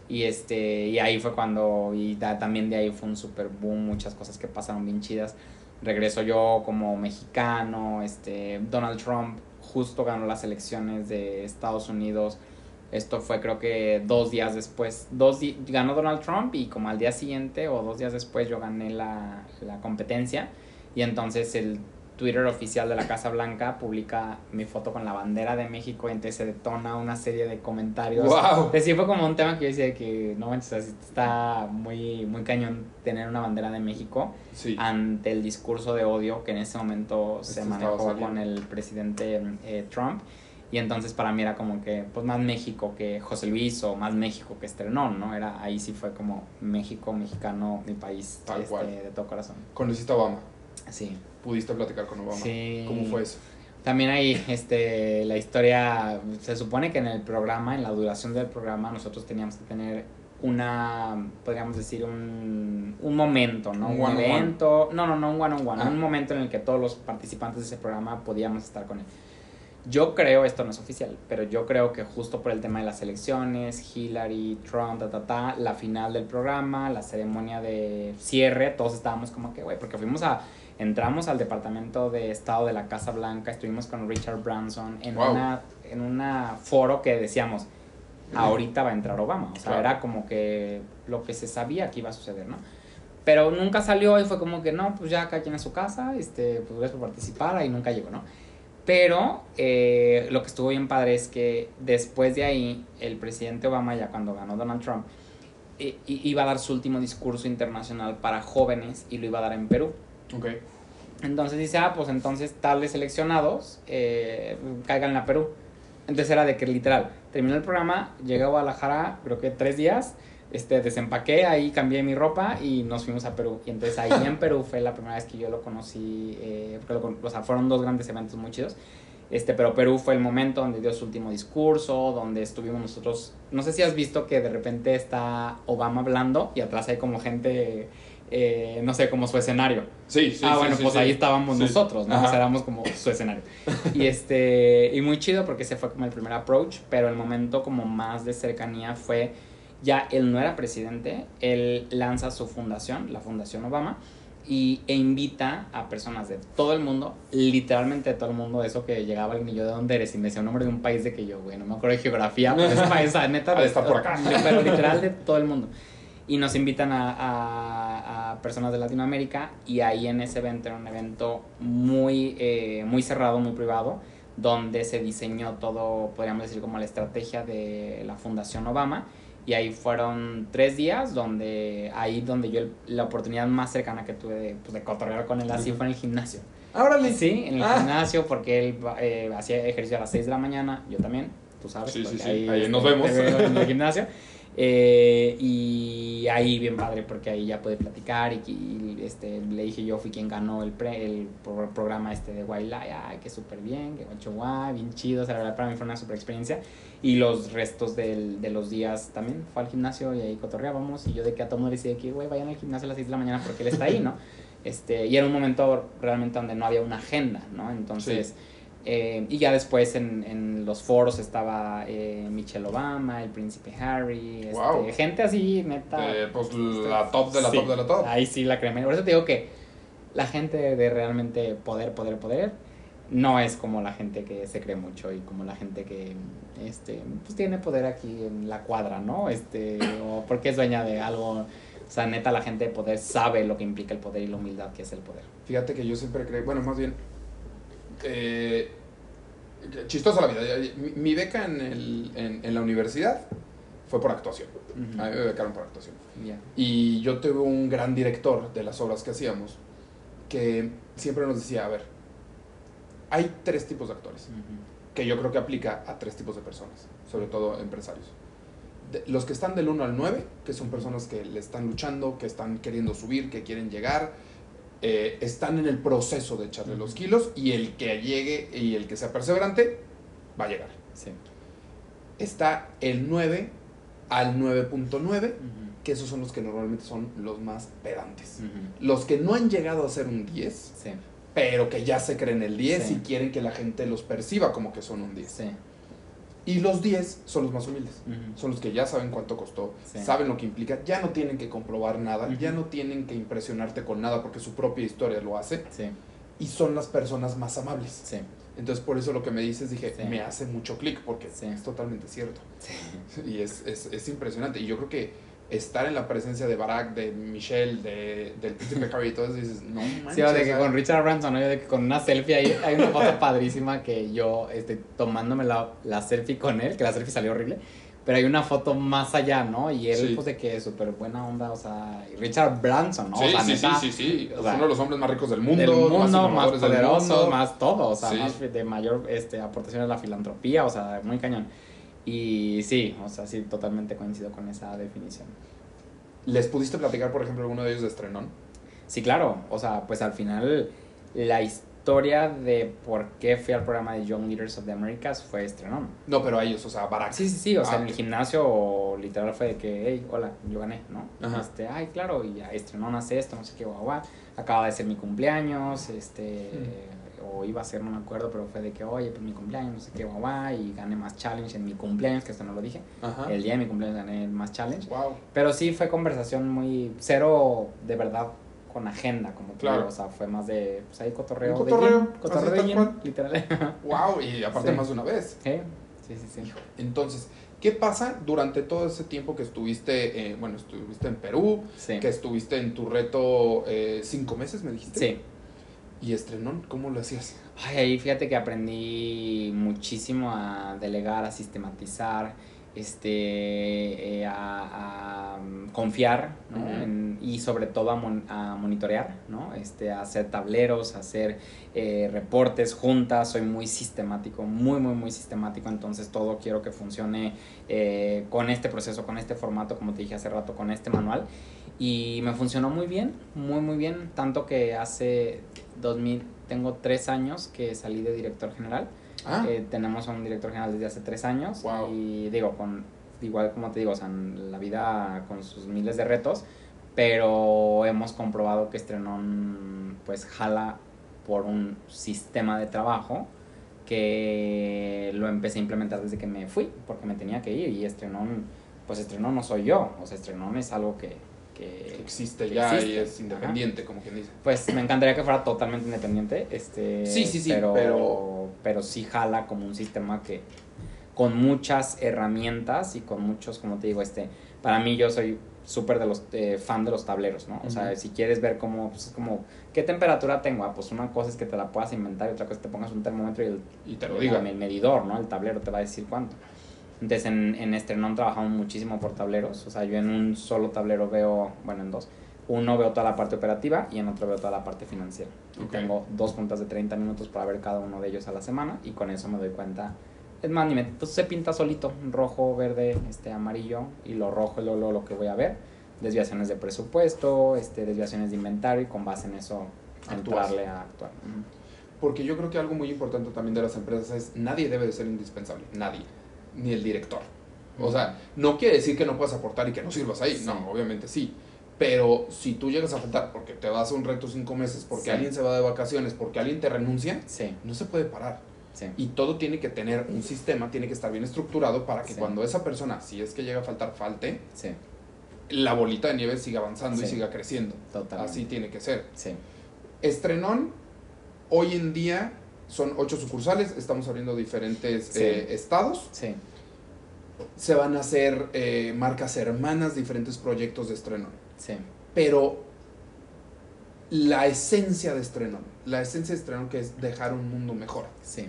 Y este y ahí fue cuando y también de ahí fue un super boom, muchas cosas que pasaron bien chidas. Regreso yo como mexicano, este Donald Trump justo ganó las elecciones de Estados Unidos. Esto fue creo que dos días después, dos ganó Donald Trump y como al día siguiente o dos días después yo gané la, la competencia y entonces el Twitter oficial de la Casa Blanca publica mi foto con la bandera de México entonces se detona una serie de comentarios. ¡Wow! Sí, fue como un tema que yo decía que no manches, está muy, muy cañón tener una bandera de México ante el discurso de odio que en ese momento se manejó con el presidente eh, Trump. Y entonces para mí era como que, pues más México que José Luis o más México que Estrenón, ¿no? Era, ahí sí fue como México, mexicano, mi país, Tal este, de todo corazón. ¿Conociste a Obama? Sí. ¿Pudiste platicar con Obama? Sí. ¿Cómo fue eso? También ahí, este, la historia, se supone que en el programa, en la duración del programa, nosotros teníamos que tener una, podríamos decir, un, un momento, ¿no? Un, evento, no, no, no, un one on one, un momento en el que todos los participantes de ese programa podíamos estar con él. Yo creo, esto no es oficial, pero yo creo que justo por el tema de las elecciones, Hillary, Trump, ta, ta, ta, la final del programa, la ceremonia de cierre, todos estábamos como que, güey, porque fuimos a, entramos al departamento de Estado de la Casa Blanca, estuvimos con Richard Branson en una, en una foro que decíamos, ahorita va a entrar Obama, o sea, era como que lo que se sabía que iba a suceder, ¿no? Pero nunca salió y fue como que, no, pues ya acá quien a su casa, este, pues gracias por participar, y nunca llegó, ¿no? Pero eh, lo que estuvo bien padre es que después de ahí, el presidente Obama, ya cuando ganó Donald Trump, iba a dar su último discurso internacional para jóvenes y lo iba a dar en Perú. Okay. Entonces dice, ah, pues entonces tales seleccionados eh, caigan en la Perú. Entonces era de que literal, terminó el programa, llegué a Guadalajara, creo que tres días, este, desempaqué, ahí cambié mi ropa y nos fuimos a Perú. Y entonces ahí en Perú fue la primera vez que yo lo conocí, eh, o sea, fueron dos grandes eventos muy chidos. Este, pero Perú fue el momento donde dio su último discurso, donde estuvimos nosotros. No sé si has visto que de repente está Obama hablando y atrás hay como gente, eh, no sé, como su escenario. Sí, sí. Ah, bueno, pues ahí estábamos nosotros, ¿no? O sea, éramos como su escenario. [laughs] y este, y muy chido porque ese fue como el primer approach, pero el momento como más de cercanía fue ya él no era presidente, él lanza su fundación, la Fundación Obama, y, e invita a personas de todo el mundo, literalmente de todo el mundo, eso que llegaba alguien y yo de dónde eres y me decía un nombre de un país de que yo, güey, no me acuerdo de geografía, pero ese país, neta, [laughs] está por acá. Pero literal de todo el mundo. Y nos invitan a, a, a, personas de Latinoamérica y ahí en ese evento era un evento muy, eh, muy cerrado, muy privado, donde se diseñó todo, podríamos decir, como la estrategia de la Fundación Obama y ahí fueron tres días donde ahí donde yo la oportunidad más cercana que tuve de, pues, de cotorrear con él así fue en el gimnasio. Árale. Sí, en el ah. gimnasio porque él eh, hacía ejercicio a las 6 de la mañana, yo también, tú sabes. Sí, sí, sí. Ahí, nos vemos. En el gimnasio. [laughs] Eh, y ahí bien padre porque ahí ya pude platicar y, este, le dije yo fui quien ganó el, pre, el programa este de Wildlife, ay, que súper bien, que hecho guay, bien chido, o sea, la verdad para mí fue una super experiencia. Y los restos del, de los días también. Fue al gimnasio y ahí cotorreábamos y yo de que a todo mundo decía que, güey, vayan al gimnasio a las 6 de la mañana porque él está ahí, ¿no? [laughs] Este, y era un momento realmente donde no había una agenda, ¿no? Entonces... Eh, y ya después en, en los foros estaba eh, Michelle Obama, el príncipe Harry, este, gente así, neta. pues la top de la top de la top. Ahí sí, la crema. Por eso te digo que la gente de realmente poder, poder, poder, no es como la gente que se cree mucho y como la gente que este pues tiene poder aquí en la cuadra, ¿no? Este o porque es dueña de algo. O sea, neta la gente de poder sabe lo que implica el poder y la humildad que es el poder. Fíjate que yo siempre creí, bueno, más bien eh, chistosa la vida. Mi, mi beca en, el, en, en la universidad fue por actuación. A mí me becaron por actuación. Y yo tuve un gran director de las obras que hacíamos que siempre nos decía, a ver, hay tres tipos de actores, que yo creo que aplica a tres tipos de personas, sobre todo empresarios. De- los que están del 1 al 9, que son personas que le están luchando, que están queriendo subir, que quieren llegar, eh, están en el proceso de echarle los kilos y el que llegue y el que sea perseverante va a llegar. Sí. Está el 9 al 9.9, Ujú. que esos son los que normalmente son los más pedantes. Los que no han llegado a ser un 10, Sí. pero que ya se creen el 10 Sí. y quieren que la gente los perciba como que son un 10. Y los 10 son los más humildes. Son los que ya saben cuánto costó, Sí. saben lo que implica, ya no tienen que comprobar nada, ya no tienen que impresionarte con nada porque su propia historia lo hace. Sí. Y son las personas más amables. Sí. Entonces por eso lo que me dices dije, me hace mucho clic porque es totalmente cierto. [laughs] Y es, es, es impresionante. Y yo creo que estar en la presencia de Barack, de Michelle, de, del príncipe Harry y todo eso, dices, no manches. Sí, o de que con Richard Branson, ¿no? De que con una selfie, hay, hay una foto padrísima que yo estoy tomándome la, la selfie con él, que la selfie salió horrible, pero hay una foto más allá, ¿no? Y él, Sí. pues de que súper buena onda, o sea, Richard Branson, ¿no? Sí, o sea, sí, neta, sí, sí, sí. o Es sea, uno de los hombres más ricos del mundo, del mundo, más, poderoso, más todo, o sea, Sí. más de mayor este, aportación a la filantropía, o sea, muy cañón. Y sí, o sea, sí, totalmente coincido con esa definición. ¿Les pudiste platicar, por ejemplo, alguno de ellos de Estrenón? Sí, claro. O sea, pues al final la historia de por qué fui al programa de Young Leaders of the Americas fue estrenón. No, pero a ellos, o sea, Barack. Sí, sí, sí. O sea, Ah, en el gimnasio literal fue de que, hey, hola, yo gané, ¿no? Ajá. Este, ay, claro, y ya estrenón hace esto, no sé qué, guau, guau. Acaba de ser mi cumpleaños, este, o iba a ser, no me acuerdo, pero fue de que, oye, pues mi cumpleaños, no sé qué, guau, y gané más challenge en mi cumpleaños, que esto no lo dije. Ajá. El día de mi cumpleaños gané más challenge. Wow. Pero sí fue conversación muy cero de verdad con agenda, como tú Claro. o sea, fue más de pues ahí cotorreo, Un de cotorreo, gym, cotorreo de gym, literal. [laughs] Wow, y aparte Sí. más de una vez. ¿Eh? Sí, sí, sí. Entonces, ¿qué pasa durante todo ese tiempo que estuviste, eh, bueno, estuviste en Perú, Sí. que estuviste en tu reto eh, cinco meses, me dijiste? Sí. ¿Y Estrenón, cómo lo hacías? Ay, ahí fíjate que aprendí muchísimo a delegar, a sistematizar, este, eh, a, a, mm, confiar, ¿no? En- y sobre todo a, mon- a monitorear, ¿no? Este, a hacer tableros, a hacer eh, reportes, juntas, soy muy sistemático, muy, muy, muy sistemático, entonces todo quiero que funcione eh, con este proceso, con este formato, como te dije hace rato, con este manual. Y me funcionó muy bien, muy, muy bien, tanto que hace 2000, tengo tres años que salí de director general. Ah, Eh, tenemos a un director general desde hace tres años Wow. y digo, con igual como te digo, o sea, la vida con sus miles de retos, pero hemos comprobado que Estrenón pues jala por un sistema de trabajo que lo empecé a implementar desde que me fui, porque me tenía que ir y Estrenón, pues Estrenón no soy yo, o sea, Estrenón es algo que... que que existe que ya y es independiente, como quien dice. pues me encantaría que fuera totalmente independiente, este, Sí, sí, sí, pero, pero- pero sí jala como un sistema que con muchas herramientas y con muchos, como te digo, este, para mí yo soy súper de los eh, fan de los tableros, ¿no? O sea, si quieres ver cómo, pues es como, ¿qué temperatura tengo? Ah, pues una cosa es que te la puedas inventar y otra cosa es que te pongas un termómetro y el, Y te lo diga. el medidor, ¿no? El tablero te va a decir cuánto. Entonces en, en Estrenón trabajamos muchísimo por tableros. O sea, yo en un solo tablero veo, bueno, en dos. Uno veo toda la parte operativa y en otro veo toda la parte financiera. Y tengo dos juntas de 30 minutos para ver cada uno de ellos a la semana y con eso me doy cuenta. Es más, ni me, pues se pinta solito, rojo, verde, este, amarillo y lo rojo es lo, lo, lo que voy a ver. Desviaciones de presupuesto, este, desviaciones de inventario y con base en eso Actúas. entrarle a actuar. Porque yo creo que algo muy importante también de las empresas es nadie debe de ser indispensable, nadie, ni el director. O sea, no quiere decir que no puedas aportar y que no sirvas ahí, Sí. no, obviamente sí. Pero si tú llegas a faltar porque te vas a un reto cinco meses, porque Sí. alguien se va de vacaciones, porque alguien te renuncia, Sí, no se puede parar. sí. Y todo tiene que tener un sistema, tiene que estar bien estructurado para que cuando esa persona, si es que llega a faltar, falte, Sí, la bolita de nieve siga avanzando y siga creciendo. totalmente. Así tiene que ser. Sí. Estrenón, hoy en día, son ocho sucursales, estamos abriendo diferentes Sí. eh, estados. Sí. Se van a hacer eh, marcas hermanas, diferentes proyectos de estreno. Sí. Pero la esencia de estreno, la esencia de estreno que es dejar un mundo mejor. Sí.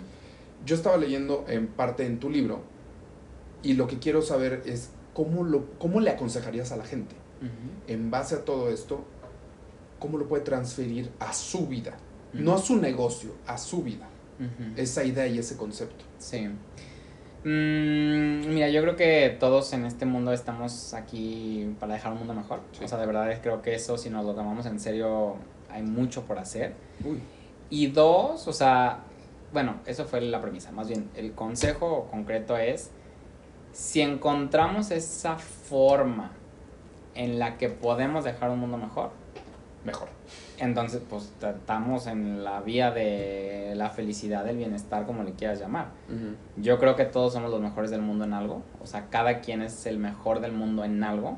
Yo estaba leyendo en parte en tu libro y lo que quiero saber es cómo, lo, cómo le aconsejarías a la gente en base a todo esto, cómo lo puede transferir a su vida, no a su negocio, a su vida, Esa idea y ese concepto. Sí. Mm, mira, yo creo que todos en este mundo estamos aquí para dejar un mundo mejor. Sí. O sea, de verdad creo que eso, si nos lo tomamos en serio, hay mucho por hacer. Uy, Y dos, o sea, bueno, eso fue la premisa. Más bien, el consejo concreto es, si encontramos esa forma en la que podemos dejar un mundo mejor, mejor. Entonces pues estamos en la vía de la felicidad, del bienestar, como le quieras llamar. Yo creo que todos somos los mejores del mundo en algo. O sea, cada quien es el mejor del mundo en algo.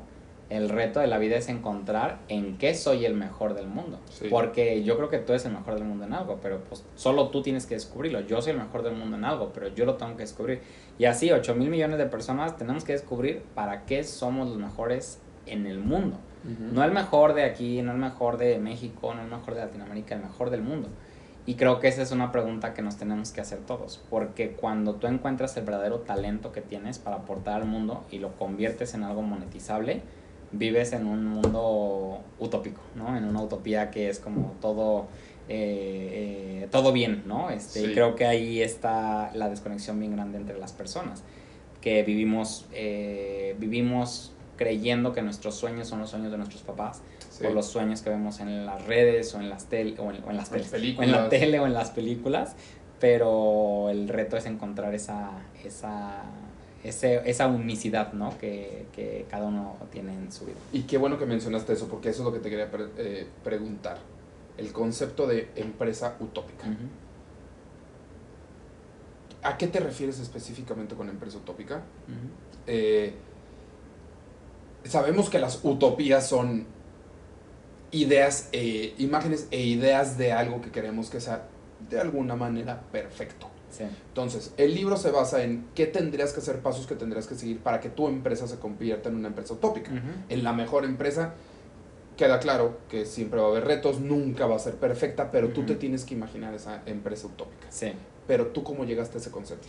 El reto de la vida es encontrar en qué soy el mejor del mundo. Sí. Porque yo creo que tú eres el mejor del mundo en algo, pero pues solo tú tienes que descubrirlo. Yo soy el mejor del mundo en algo, pero yo lo tengo que descubrir. Y así, 8 mil millones de personas tenemos que descubrir para qué somos los mejores en el mundo. No el mejor de aquí, no el mejor de México, no el mejor de Latinoamérica, el mejor del mundo. Y creo que esa es una pregunta que nos tenemos que hacer todos, porque cuando tú encuentras el verdadero talento que tienes para aportar al mundo y lo conviertes en algo monetizable, vives en un mundo utópico, ¿no? En una utopía que es como todo, eh, eh, todo bien, ¿no? Este, y creo que ahí está la desconexión bien grande entre las personas, que vivimos, eh, vivimos creyendo que nuestros sueños son los sueños de nuestros papás, Sí. o los sueños que vemos en las redes o en las tel o en, o en las teles, películas. o en la tele o en las películas, pero el reto es encontrar esa, esa, ese- esa unicidad, ¿no? Que, que cada uno tiene en su vida. Y qué bueno que mencionaste eso, porque eso es lo que te quería pre- eh, preguntar. El concepto de empresa utópica. ¿A qué te refieres específicamente con empresa utópica? Eh, sabemos que las utopías son ideas, eh, imágenes e ideas de algo que queremos que sea de alguna manera perfecto. Sí. Entonces, el libro se basa en qué tendrías que hacer, pasos que tendrías que seguir para que tu empresa se convierta en una empresa utópica. En la mejor empresa, queda claro que siempre va a haber retos, nunca va a ser perfecta, pero tú te tienes que imaginar esa empresa utópica. Sí. Pero tú, ¿cómo llegaste a ese concepto?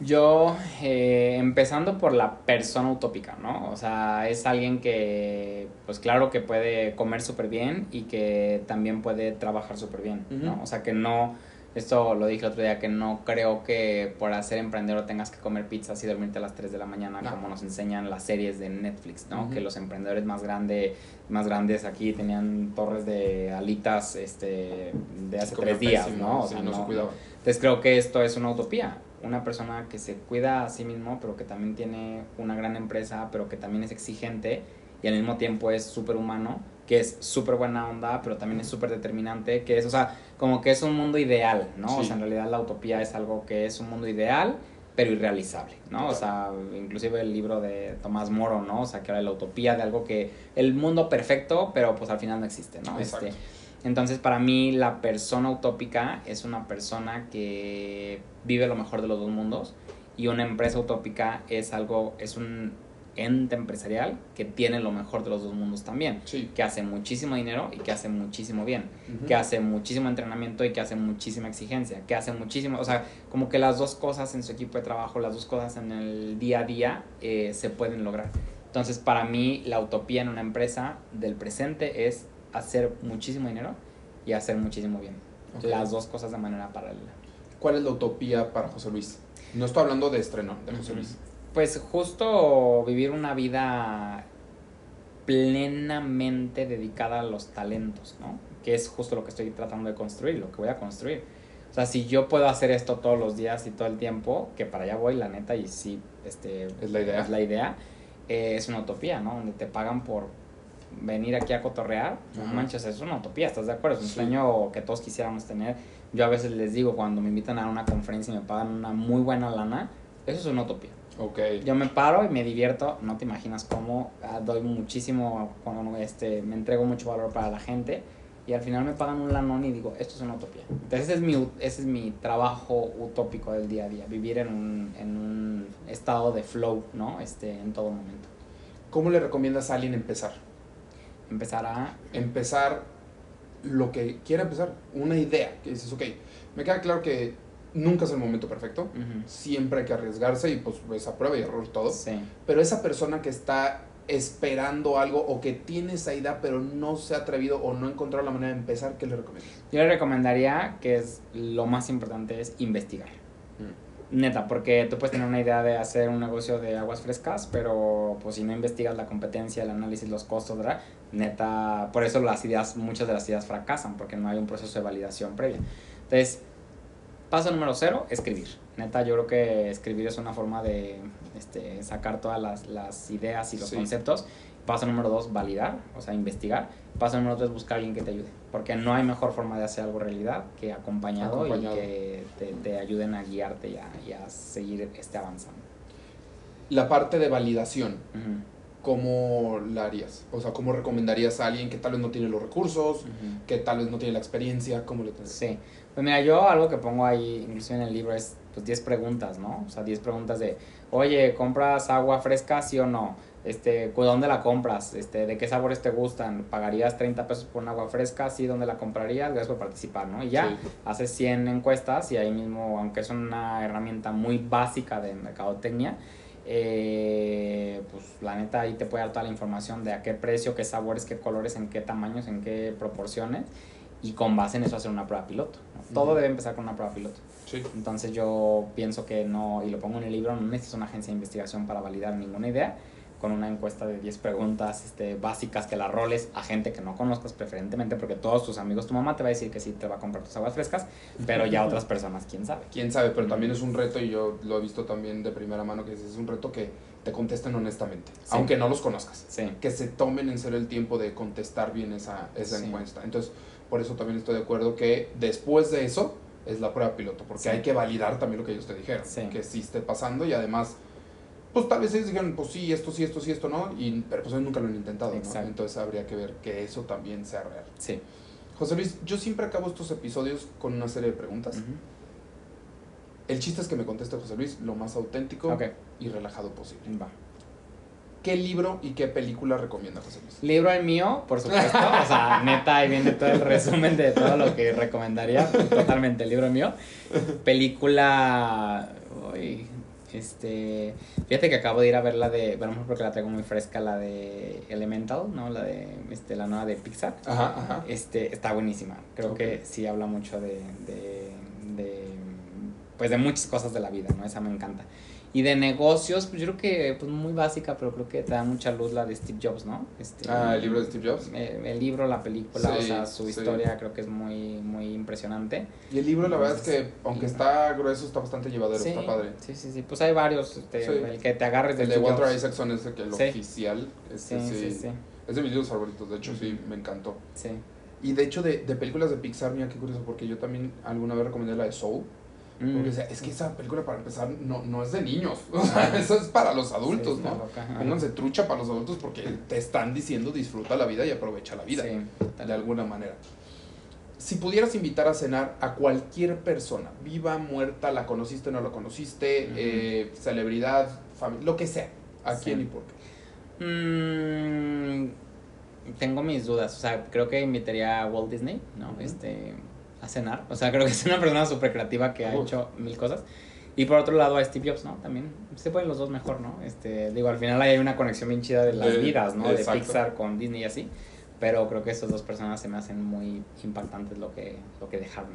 Yo, eh, empezando por la persona utópica, ¿no? O sea, es alguien que, pues claro que puede comer súper bien y que también puede trabajar súper bien, ¿no? O sea, que no, esto lo dije el otro día, que no creo que por ser emprendedor tengas que comer pizzas y dormirte a las 3 de la mañana, No. como nos enseñan las series de Netflix, ¿no? Que los emprendedores más, grande, más grandes aquí tenían torres de alitas este, de hace tres días, pésimo, ¿no? O sí, sea, no se no- cuidaba. entonces creo que esto es una utopía. Una persona que se cuida a sí mismo, pero que también tiene una gran empresa, pero que también es exigente y al mismo tiempo es súper humano, que es súper buena onda, pero también es súper determinante, que es, o sea, como que es un mundo ideal, ¿no? O sea, en realidad la utopía es algo que es un mundo ideal, pero irrealizable, ¿no? O sea, inclusive el libro de Tomás Moro, ¿no? O sea, que habla de la utopía, de algo que, el mundo perfecto, pero pues al final no existe, ¿no? Exacto. Este, entonces, para mí, la persona utópica es una persona que vive lo mejor de los dos mundos y una empresa utópica es algo, es un ente empresarial que tiene lo mejor de los dos mundos también, Sí. que hace muchísimo dinero y que hace muchísimo bien, que hace muchísimo entrenamiento y que hace muchísima exigencia, que hace muchísimo, o sea, como que las dos cosas en su equipo de trabajo, las dos cosas en el día a día eh, se pueden lograr. Entonces, para mí, la utopía en una empresa del presente es hacer muchísimo dinero y hacer muchísimo bien. Las dos cosas de manera paralela. ¿Cuál es la utopía para José Luis? No estoy hablando de estreno, de José. Luis. Pues justo vivir una vida plenamente dedicada a los talentos, ¿no? Que es justo lo que estoy tratando de construir, lo que voy a construir. O sea, si yo puedo hacer esto todos los días y todo el tiempo, que para allá voy, la neta, y sí, este, Es la idea. es la idea, eh, es una utopía, ¿no? Donde te pagan por venir aquí a cotorrear, no manches, es una utopía, ¿estás de acuerdo? Es un Sí. sueño que todos quisiéramos tener. Yo a veces les digo, cuando me invitan a una conferencia y me pagan una muy buena lana, eso es una utopía. Ok. Yo me paro y me divierto, no te imaginas cómo ah, doy muchísimo, cuando, este, me entrego mucho valor para la gente y al final me pagan un lanón y digo, esto es una utopía. Entonces ese es mi, ese es mi trabajo utópico del día a día, vivir en un, en un estado de flow, ¿no? Este, en todo momento. ¿Cómo le recomiendas a alguien empezar? Empezar a... Empezar lo que quiera empezar, una idea, que dices, ok, me queda claro que nunca es el momento perfecto, siempre hay que arriesgarse y pues es a prueba y error todo, Sí. pero esa persona que está esperando algo o que tiene esa idea pero no se ha atrevido o no ha encontrado la manera de empezar, ¿qué le recomiendas? Yo le recomendaría que es lo más importante es investigar. Neta, porque tú puedes tener una idea de hacer un negocio de aguas frescas, pero pues si no investigas la competencia, el análisis, los costos, ¿verdad? Neta, por eso las ideas, muchas de las ideas fracasan, porque no hay un proceso de validación previa. Entonces, paso número cero, escribir. Neta, yo creo que escribir es una forma de este, sacar todas las, las ideas y los Sí. conceptos. Paso número dos, validar, o sea, investigar. Paso número tres, buscar a alguien que te ayude. Porque no hay mejor forma de hacer algo realidad que acompañado, Acompañado. y que te, te ayuden a guiarte y a, y a seguir este avanzando. La parte de validación, Ujú, ¿cómo la harías? O sea, ¿cómo recomendarías a alguien que tal vez no tiene los recursos, ujú. que tal vez no tiene la experiencia? ¿Cómo le tendrías? Sí. Pues mira, yo algo que pongo ahí, inclusive en el libro, es pues 10 preguntas, ¿no? O sea, 10 preguntas de, oye, ¿compras agua fresca, sí o no? Este, ¿cu- ¿dónde la compras? Este, ¿de qué sabores te gustan? ¿Pagarías 30 pesos por un agua fresca? Sí, ¿dónde la comprarías? Gracias por participar, ¿no? Y ya, Sí. haces 100 encuestas y ahí mismo, aunque es una herramienta muy básica de mercadotecnia, eh, pues la neta ahí te puede dar toda la información de a qué precio, qué sabores, qué colores, en qué tamaños, en qué proporciones y con base en eso hacer una prueba piloto. ¿no? Todo Ujú. debe empezar con una prueba piloto. Sí. Entonces yo pienso que no, y lo pongo en el libro, no necesitas una agencia de investigación para validar ninguna idea. Con una encuesta de 10 preguntas este, básicas que la roles a gente que no conozcas preferentemente, porque todos tus amigos, tu mamá te va a decir que sí te va a comprar tus aguas frescas, pero ya otras personas, quién sabe. Quién sabe, pero también es un reto y yo lo he visto también de primera mano que es un reto que te contesten honestamente, Sí. aunque no los conozcas. Sí. Que se tomen en serio el tiempo de contestar bien esa, esa Sí. encuesta. Entonces, por eso también estoy de acuerdo que después de eso es la prueba piloto, porque hay que validar también lo que ellos te dijeron, que sí esté pasando y además, pues tal vez ellos dijeron, pues sí, esto sí, esto sí, esto no, y, pero pues ellos nunca lo han intentado, ¿no? Entonces habría que ver que eso también sea real. Sí. José Luis, yo siempre acabo estos episodios con una serie de preguntas. Ujú. El chiste es que me conteste José Luis lo más auténtico Ok, y relajado posible. va. ¿Qué libro y qué película recomienda José Luis? Libro el mío, por supuesto. O sea, neta, ahí viene todo el resumen de todo lo que recomendaría. Totalmente, el libro mío. Película. uy, este. Fíjate que acabo de ir a ver la de. Bueno, porque la traigo muy fresca, la de Elemental, ¿no? La de. Este, la nueva de Pixar. Ajá, ajá. Este, está buenísima. Creo que sí habla mucho de, de, de, Pues de muchas cosas de la vida, ¿no? Esa me encanta. Y de negocios, pues yo creo que. Pues muy básica, pero creo que te da mucha luz la de Steve Jobs, ¿no? Este, Ah, el libro de Steve Jobs. el, el libro, la película, o sea, su sí. historia creo que es muy, muy impresionante. Y el libro, la verdad es que, aunque y- está grueso, está bastante llevadero, sí, está padre. sí, sí, sí. Pues hay varios. Este. El que te agarres El del de Steve Walter Jobs. Isaacson es el, que el oficial. Este, Sí, sí, sí, sí. Es de mis libros favoritos, de hecho, sí, me encantó. Sí. Y de hecho, de, de películas de Pixar, mira qué curioso, porque yo también alguna vez recomendé la de Soul. Mm. Porque es que esa película, para empezar, no, no es de niños. [laughs] O sea, eso es para los adultos, Sí, ¿no? Pónganse trucha para los adultos porque te están diciendo disfruta la vida y aprovecha la vida. Sí, de alguna manera. Si pudieras invitar a cenar a cualquier persona, viva, muerta, la conociste, no la conociste, Ujú. eh, celebridad, familia, lo que sea, ¿a Sí. quién y por qué? Mm, tengo mis dudas. O sea, creo que invitaría a Walt Disney, ¿no? Este, a cenar. O sea, creo que es una persona súper creativa que ha hecho mil cosas. Y por otro lado a Steve Jobs, ¿no? También se pueden los dos mejor, ¿no? Este, digo, al final hay una conexión bien chida de las De- vidas, ¿no? exacto. De Pixar con Disney y así. Pero creo que esas dos personas se me hacen muy impactantes lo que, lo que dejaron.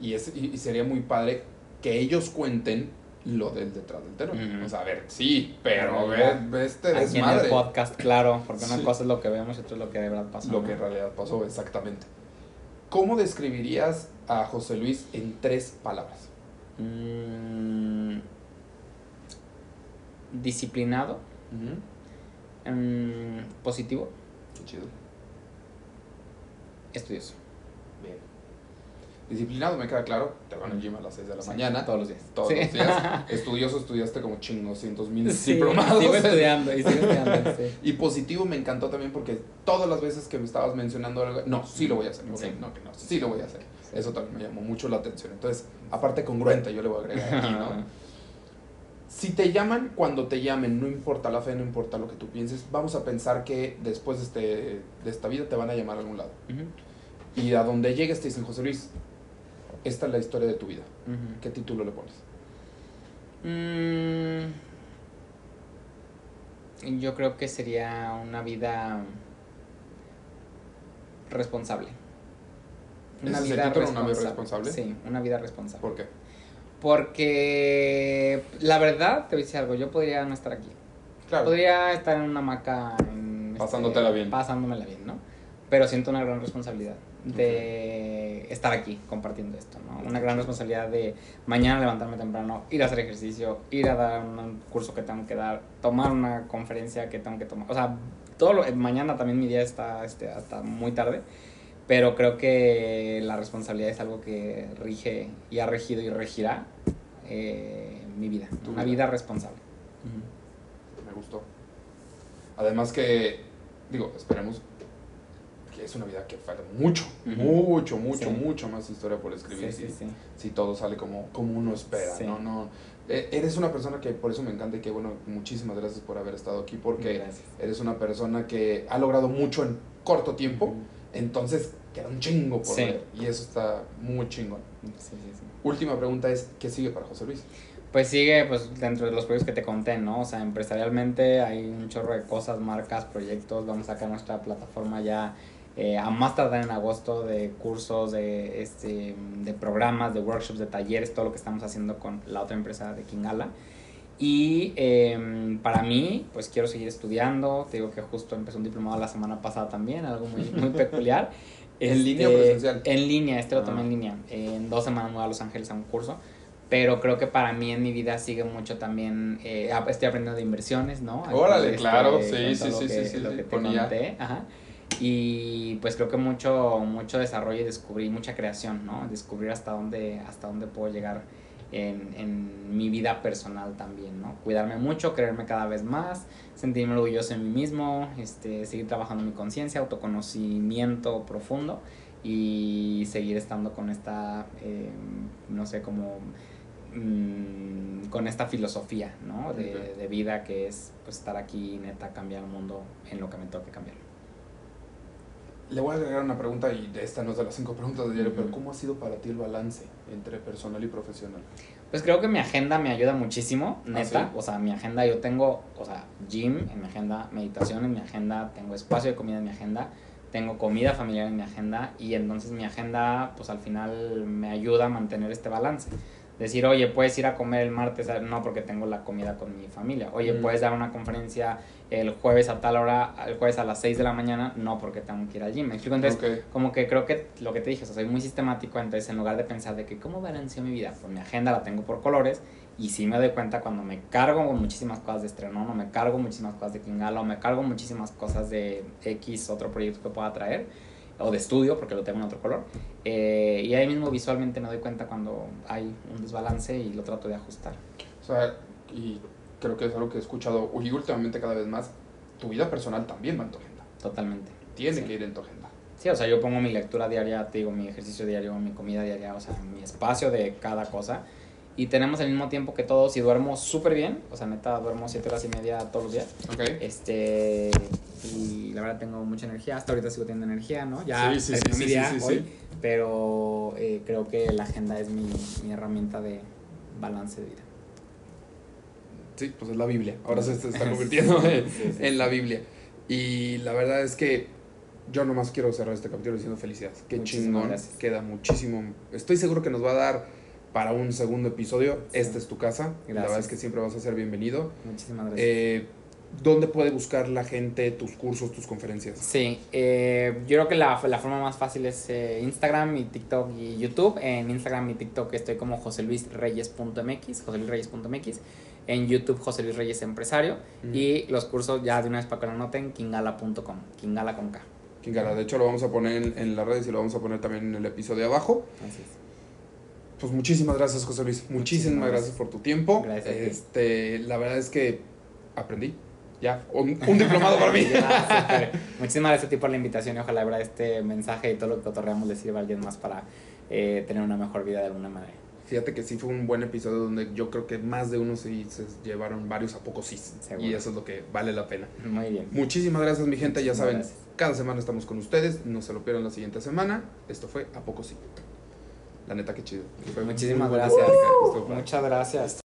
Y, es, y, sería muy padre que ellos cuenten lo del detrás del telón. Ujú. O sea, a ver, sí, pero ve, ve este Aquí en desmadre. el podcast, claro, porque una Sí. cosa es lo que vemos y otra es lo que de verdad pasó. Lo ¿no? que en realidad pasó, exactamente. ¿Cómo describirías a José Luis en tres palabras? Mm, disciplinado, mm, positivo, Qué chido. estudioso. Disciplinado, me queda claro, te van al gym a las 6 de la mañana. Todos los días. Todos Sí. los días. [laughs] Estudioso, estudiaste como chingoscientos mil Sí, diplomados. sigo estudiando y sigo estudiando. Y positivo me encantó también porque todas las veces que me estabas mencionando algo, no, sí lo voy a hacer. Ok, Sí. no, que no, sí lo voy a hacer. Eso también me llamó mucho la atención. Entonces, aparte congruente, yo le voy a agregar aquí, ¿no? Si te llaman, cuando te llamen, no importa la fe, no importa lo que tú pienses, vamos a pensar que después de, este, de esta vida te van a llamar a algún lado. Y a donde llegues te dicen, José Luis, esta es la historia de tu vida. ¿Qué título le pones? Mm, yo creo que sería una vida responsable. ¿Ese es el título, una vida responsable? Sí, una vida responsable. ¿Por qué? Porque la verdad, te voy a decir algo, yo podría no estar aquí. Claro. Podría estar en una hamaca en, este, bien. Pasándomela bien, ¿no? Pero siento una gran responsabilidad de estar aquí compartiendo esto, ¿no? Una gran responsabilidad de mañana levantarme temprano, ir a hacer ejercicio, ir a dar un curso que tengo que dar, tomar una conferencia que tengo que tomar. O sea, todo lo, mañana también mi día está este, hasta muy tarde, pero creo que la responsabilidad es algo que rige y ha regido y regirá eh, mi vida. Una vida. vida responsable. Me gustó. Además que, digo, esperemos que es una vida que falta mucho, mucho, mucho, Sí. mucho más historia por escribir. Sí, si, sí. si todo sale como, como uno espera. ¿no? no eh, Eres una persona que por eso me encanta y que, bueno, muchísimas gracias por haber estado aquí porque Gracias. eres una persona que ha logrado mucho en corto tiempo, entonces queda un chingo por ver y eso está muy chingón. Última pregunta es, ¿qué sigue para José Luis? Pues sigue pues dentro de los proyectos que te conté, ¿no? O sea, empresarialmente hay un chorro de cosas, marcas, proyectos. Vamos a sacar nuestra plataforma ya eh, a más tardar en agosto de cursos, de, este, de programas, de workshops, de talleres, todo lo que estamos haciendo con la otra empresa de Kingala. Y eh, para mí, pues quiero seguir estudiando. Te digo que justo empecé un diplomado la semana pasada también, algo muy, muy [laughs] peculiar. ¿En línea o Este, presencial? En línea, este lo tomé Ah. en línea. En dos semanas me voy a Los Ángeles a un curso. Pero creo que para mí en mi vida sigue mucho también. eh, estoy aprendiendo de inversiones, ¿no? Órale, Este, claro, con sí, sí, sí, que- sí, sí, Lo sí, que te con IA. conté. Ajá. Y pues creo que mucho, mucho desarrollo y descubrir, mucha creación, ¿no? Descubrir hasta dónde, hasta dónde puedo llegar en, en mi vida personal también, ¿no? Cuidarme mucho, creerme cada vez más, sentirme orgulloso de mí mismo, este, seguir trabajando mi conciencia, autoconocimiento profundo y seguir estando con esta, eh, no sé, como mm, con esta filosofía, ¿no? De, de vida que es pues estar aquí neta cambiar el mundo en lo que me toque cambiar. Le voy a agregar una pregunta y esta no es de las cinco preguntas de diario, pero ¿cómo ha sido para ti el balance entre personal y profesional? Pues creo que mi agenda me ayuda muchísimo, neta. ¿sí? O sea, mi agenda, yo tengo, o sea, gym en mi agenda, meditación en mi agenda, tengo espacio de comida en mi agenda, tengo comida familiar en mi agenda y entonces mi agenda, pues al final me ayuda a mantener este balance. Decir, oye, puedes ir a comer el martes, no porque tengo la comida con mi familia. Oye, Mm. puedes dar una conferencia el jueves a tal hora, el jueves a las 6 de la mañana, no porque tengo que ir al gym. ¿Me explico? Entonces, como que creo que lo que te dije, o sea, soy muy sistemático, entonces en lugar de pensar de que cómo balanceo mi vida, pues mi agenda la tengo por colores y sí me doy cuenta cuando me cargo con muchísimas cosas de estreno, no me cargo muchísimas cosas de Kingala o me cargo muchísimas cosas de X otro proyecto que pueda traer o de estudio porque lo tengo en otro color eh, y ahí mismo visualmente me doy cuenta cuando hay un desbalance y lo trato de ajustar. O sea, y creo que es algo que he escuchado y últimamente cada vez más, tu vida personal también va en tu agenda. Totalmente. Tiene Sí. que ir en tu agenda. Sí, o sea, yo pongo mi lectura diaria, te digo, mi ejercicio diario, mi comida diaria, o sea, mi espacio de cada cosa. Y tenemos el mismo tiempo que todos y duermo súper bien. O sea, neta, duermo siete horas y media todos los días. Ok. Este, y la verdad tengo mucha energía. Hasta ahorita sigo teniendo energía, ¿no? Ya Sí, sí, sí, mi sí, día sí, sí, hoy, pero eh, creo que la agenda es mi, mi herramienta de balance de vida. Sí, pues es la Biblia. Ahora se, está [laughs] convirtiendo en, la Biblia. Y la verdad es que yo nomás quiero cerrar este capítulo diciendo felicidades. Qué Muchísimas chingón. gracias. Queda muchísimo. Estoy seguro que nos va a dar para un segundo episodio. Sí. Esta es tu casa. La verdad Gracias. es que siempre vas a ser bienvenido. Muchísimas gracias. Eh, ¿Dónde puede buscar la gente tus cursos, tus conferencias? Sí, eh, yo creo que la, la forma más fácil es eh, Instagram y TikTok y YouTube. En Instagram y TikTok estoy como joseluisreyes.mx, joseluisreyes.mx. En YouTube, José Luis Reyes Empresario. Mm. Y los cursos, ya de una vez para que lo noten, kingala.com, kingala con K. Kingara. De hecho, lo vamos a poner en, en las redes y lo vamos a poner también en el episodio de abajo. Así es. Pues muchísimas gracias, José Luis. Muchísimas, Muchísimas gracias por tu tiempo. Gracias. Este, la verdad es que aprendí. Ya, un, un diplomado para mí. [laughs] Ya. [laughs] Muchísimas gracias a ti por la invitación y ojalá verdad este mensaje y todo lo que cotorreamos le sirva a alguien más para eh, tener una mejor vida de alguna manera. Fíjate que sí fue un buen episodio donde yo creo que más de uno sí se llevaron varios a pocos sí. Seguro. Y eso es lo que vale la pena. Muy bien. Muchísimas gracias, mi gente. Ya Muchísimas saben, gracias. cada semana estamos con ustedes. No se lo pierdan la siguiente semana. Esto fue A Poco Sí. La neta, qué chido. Fue Muchísimas muy gracias. padre. Muchas gracias.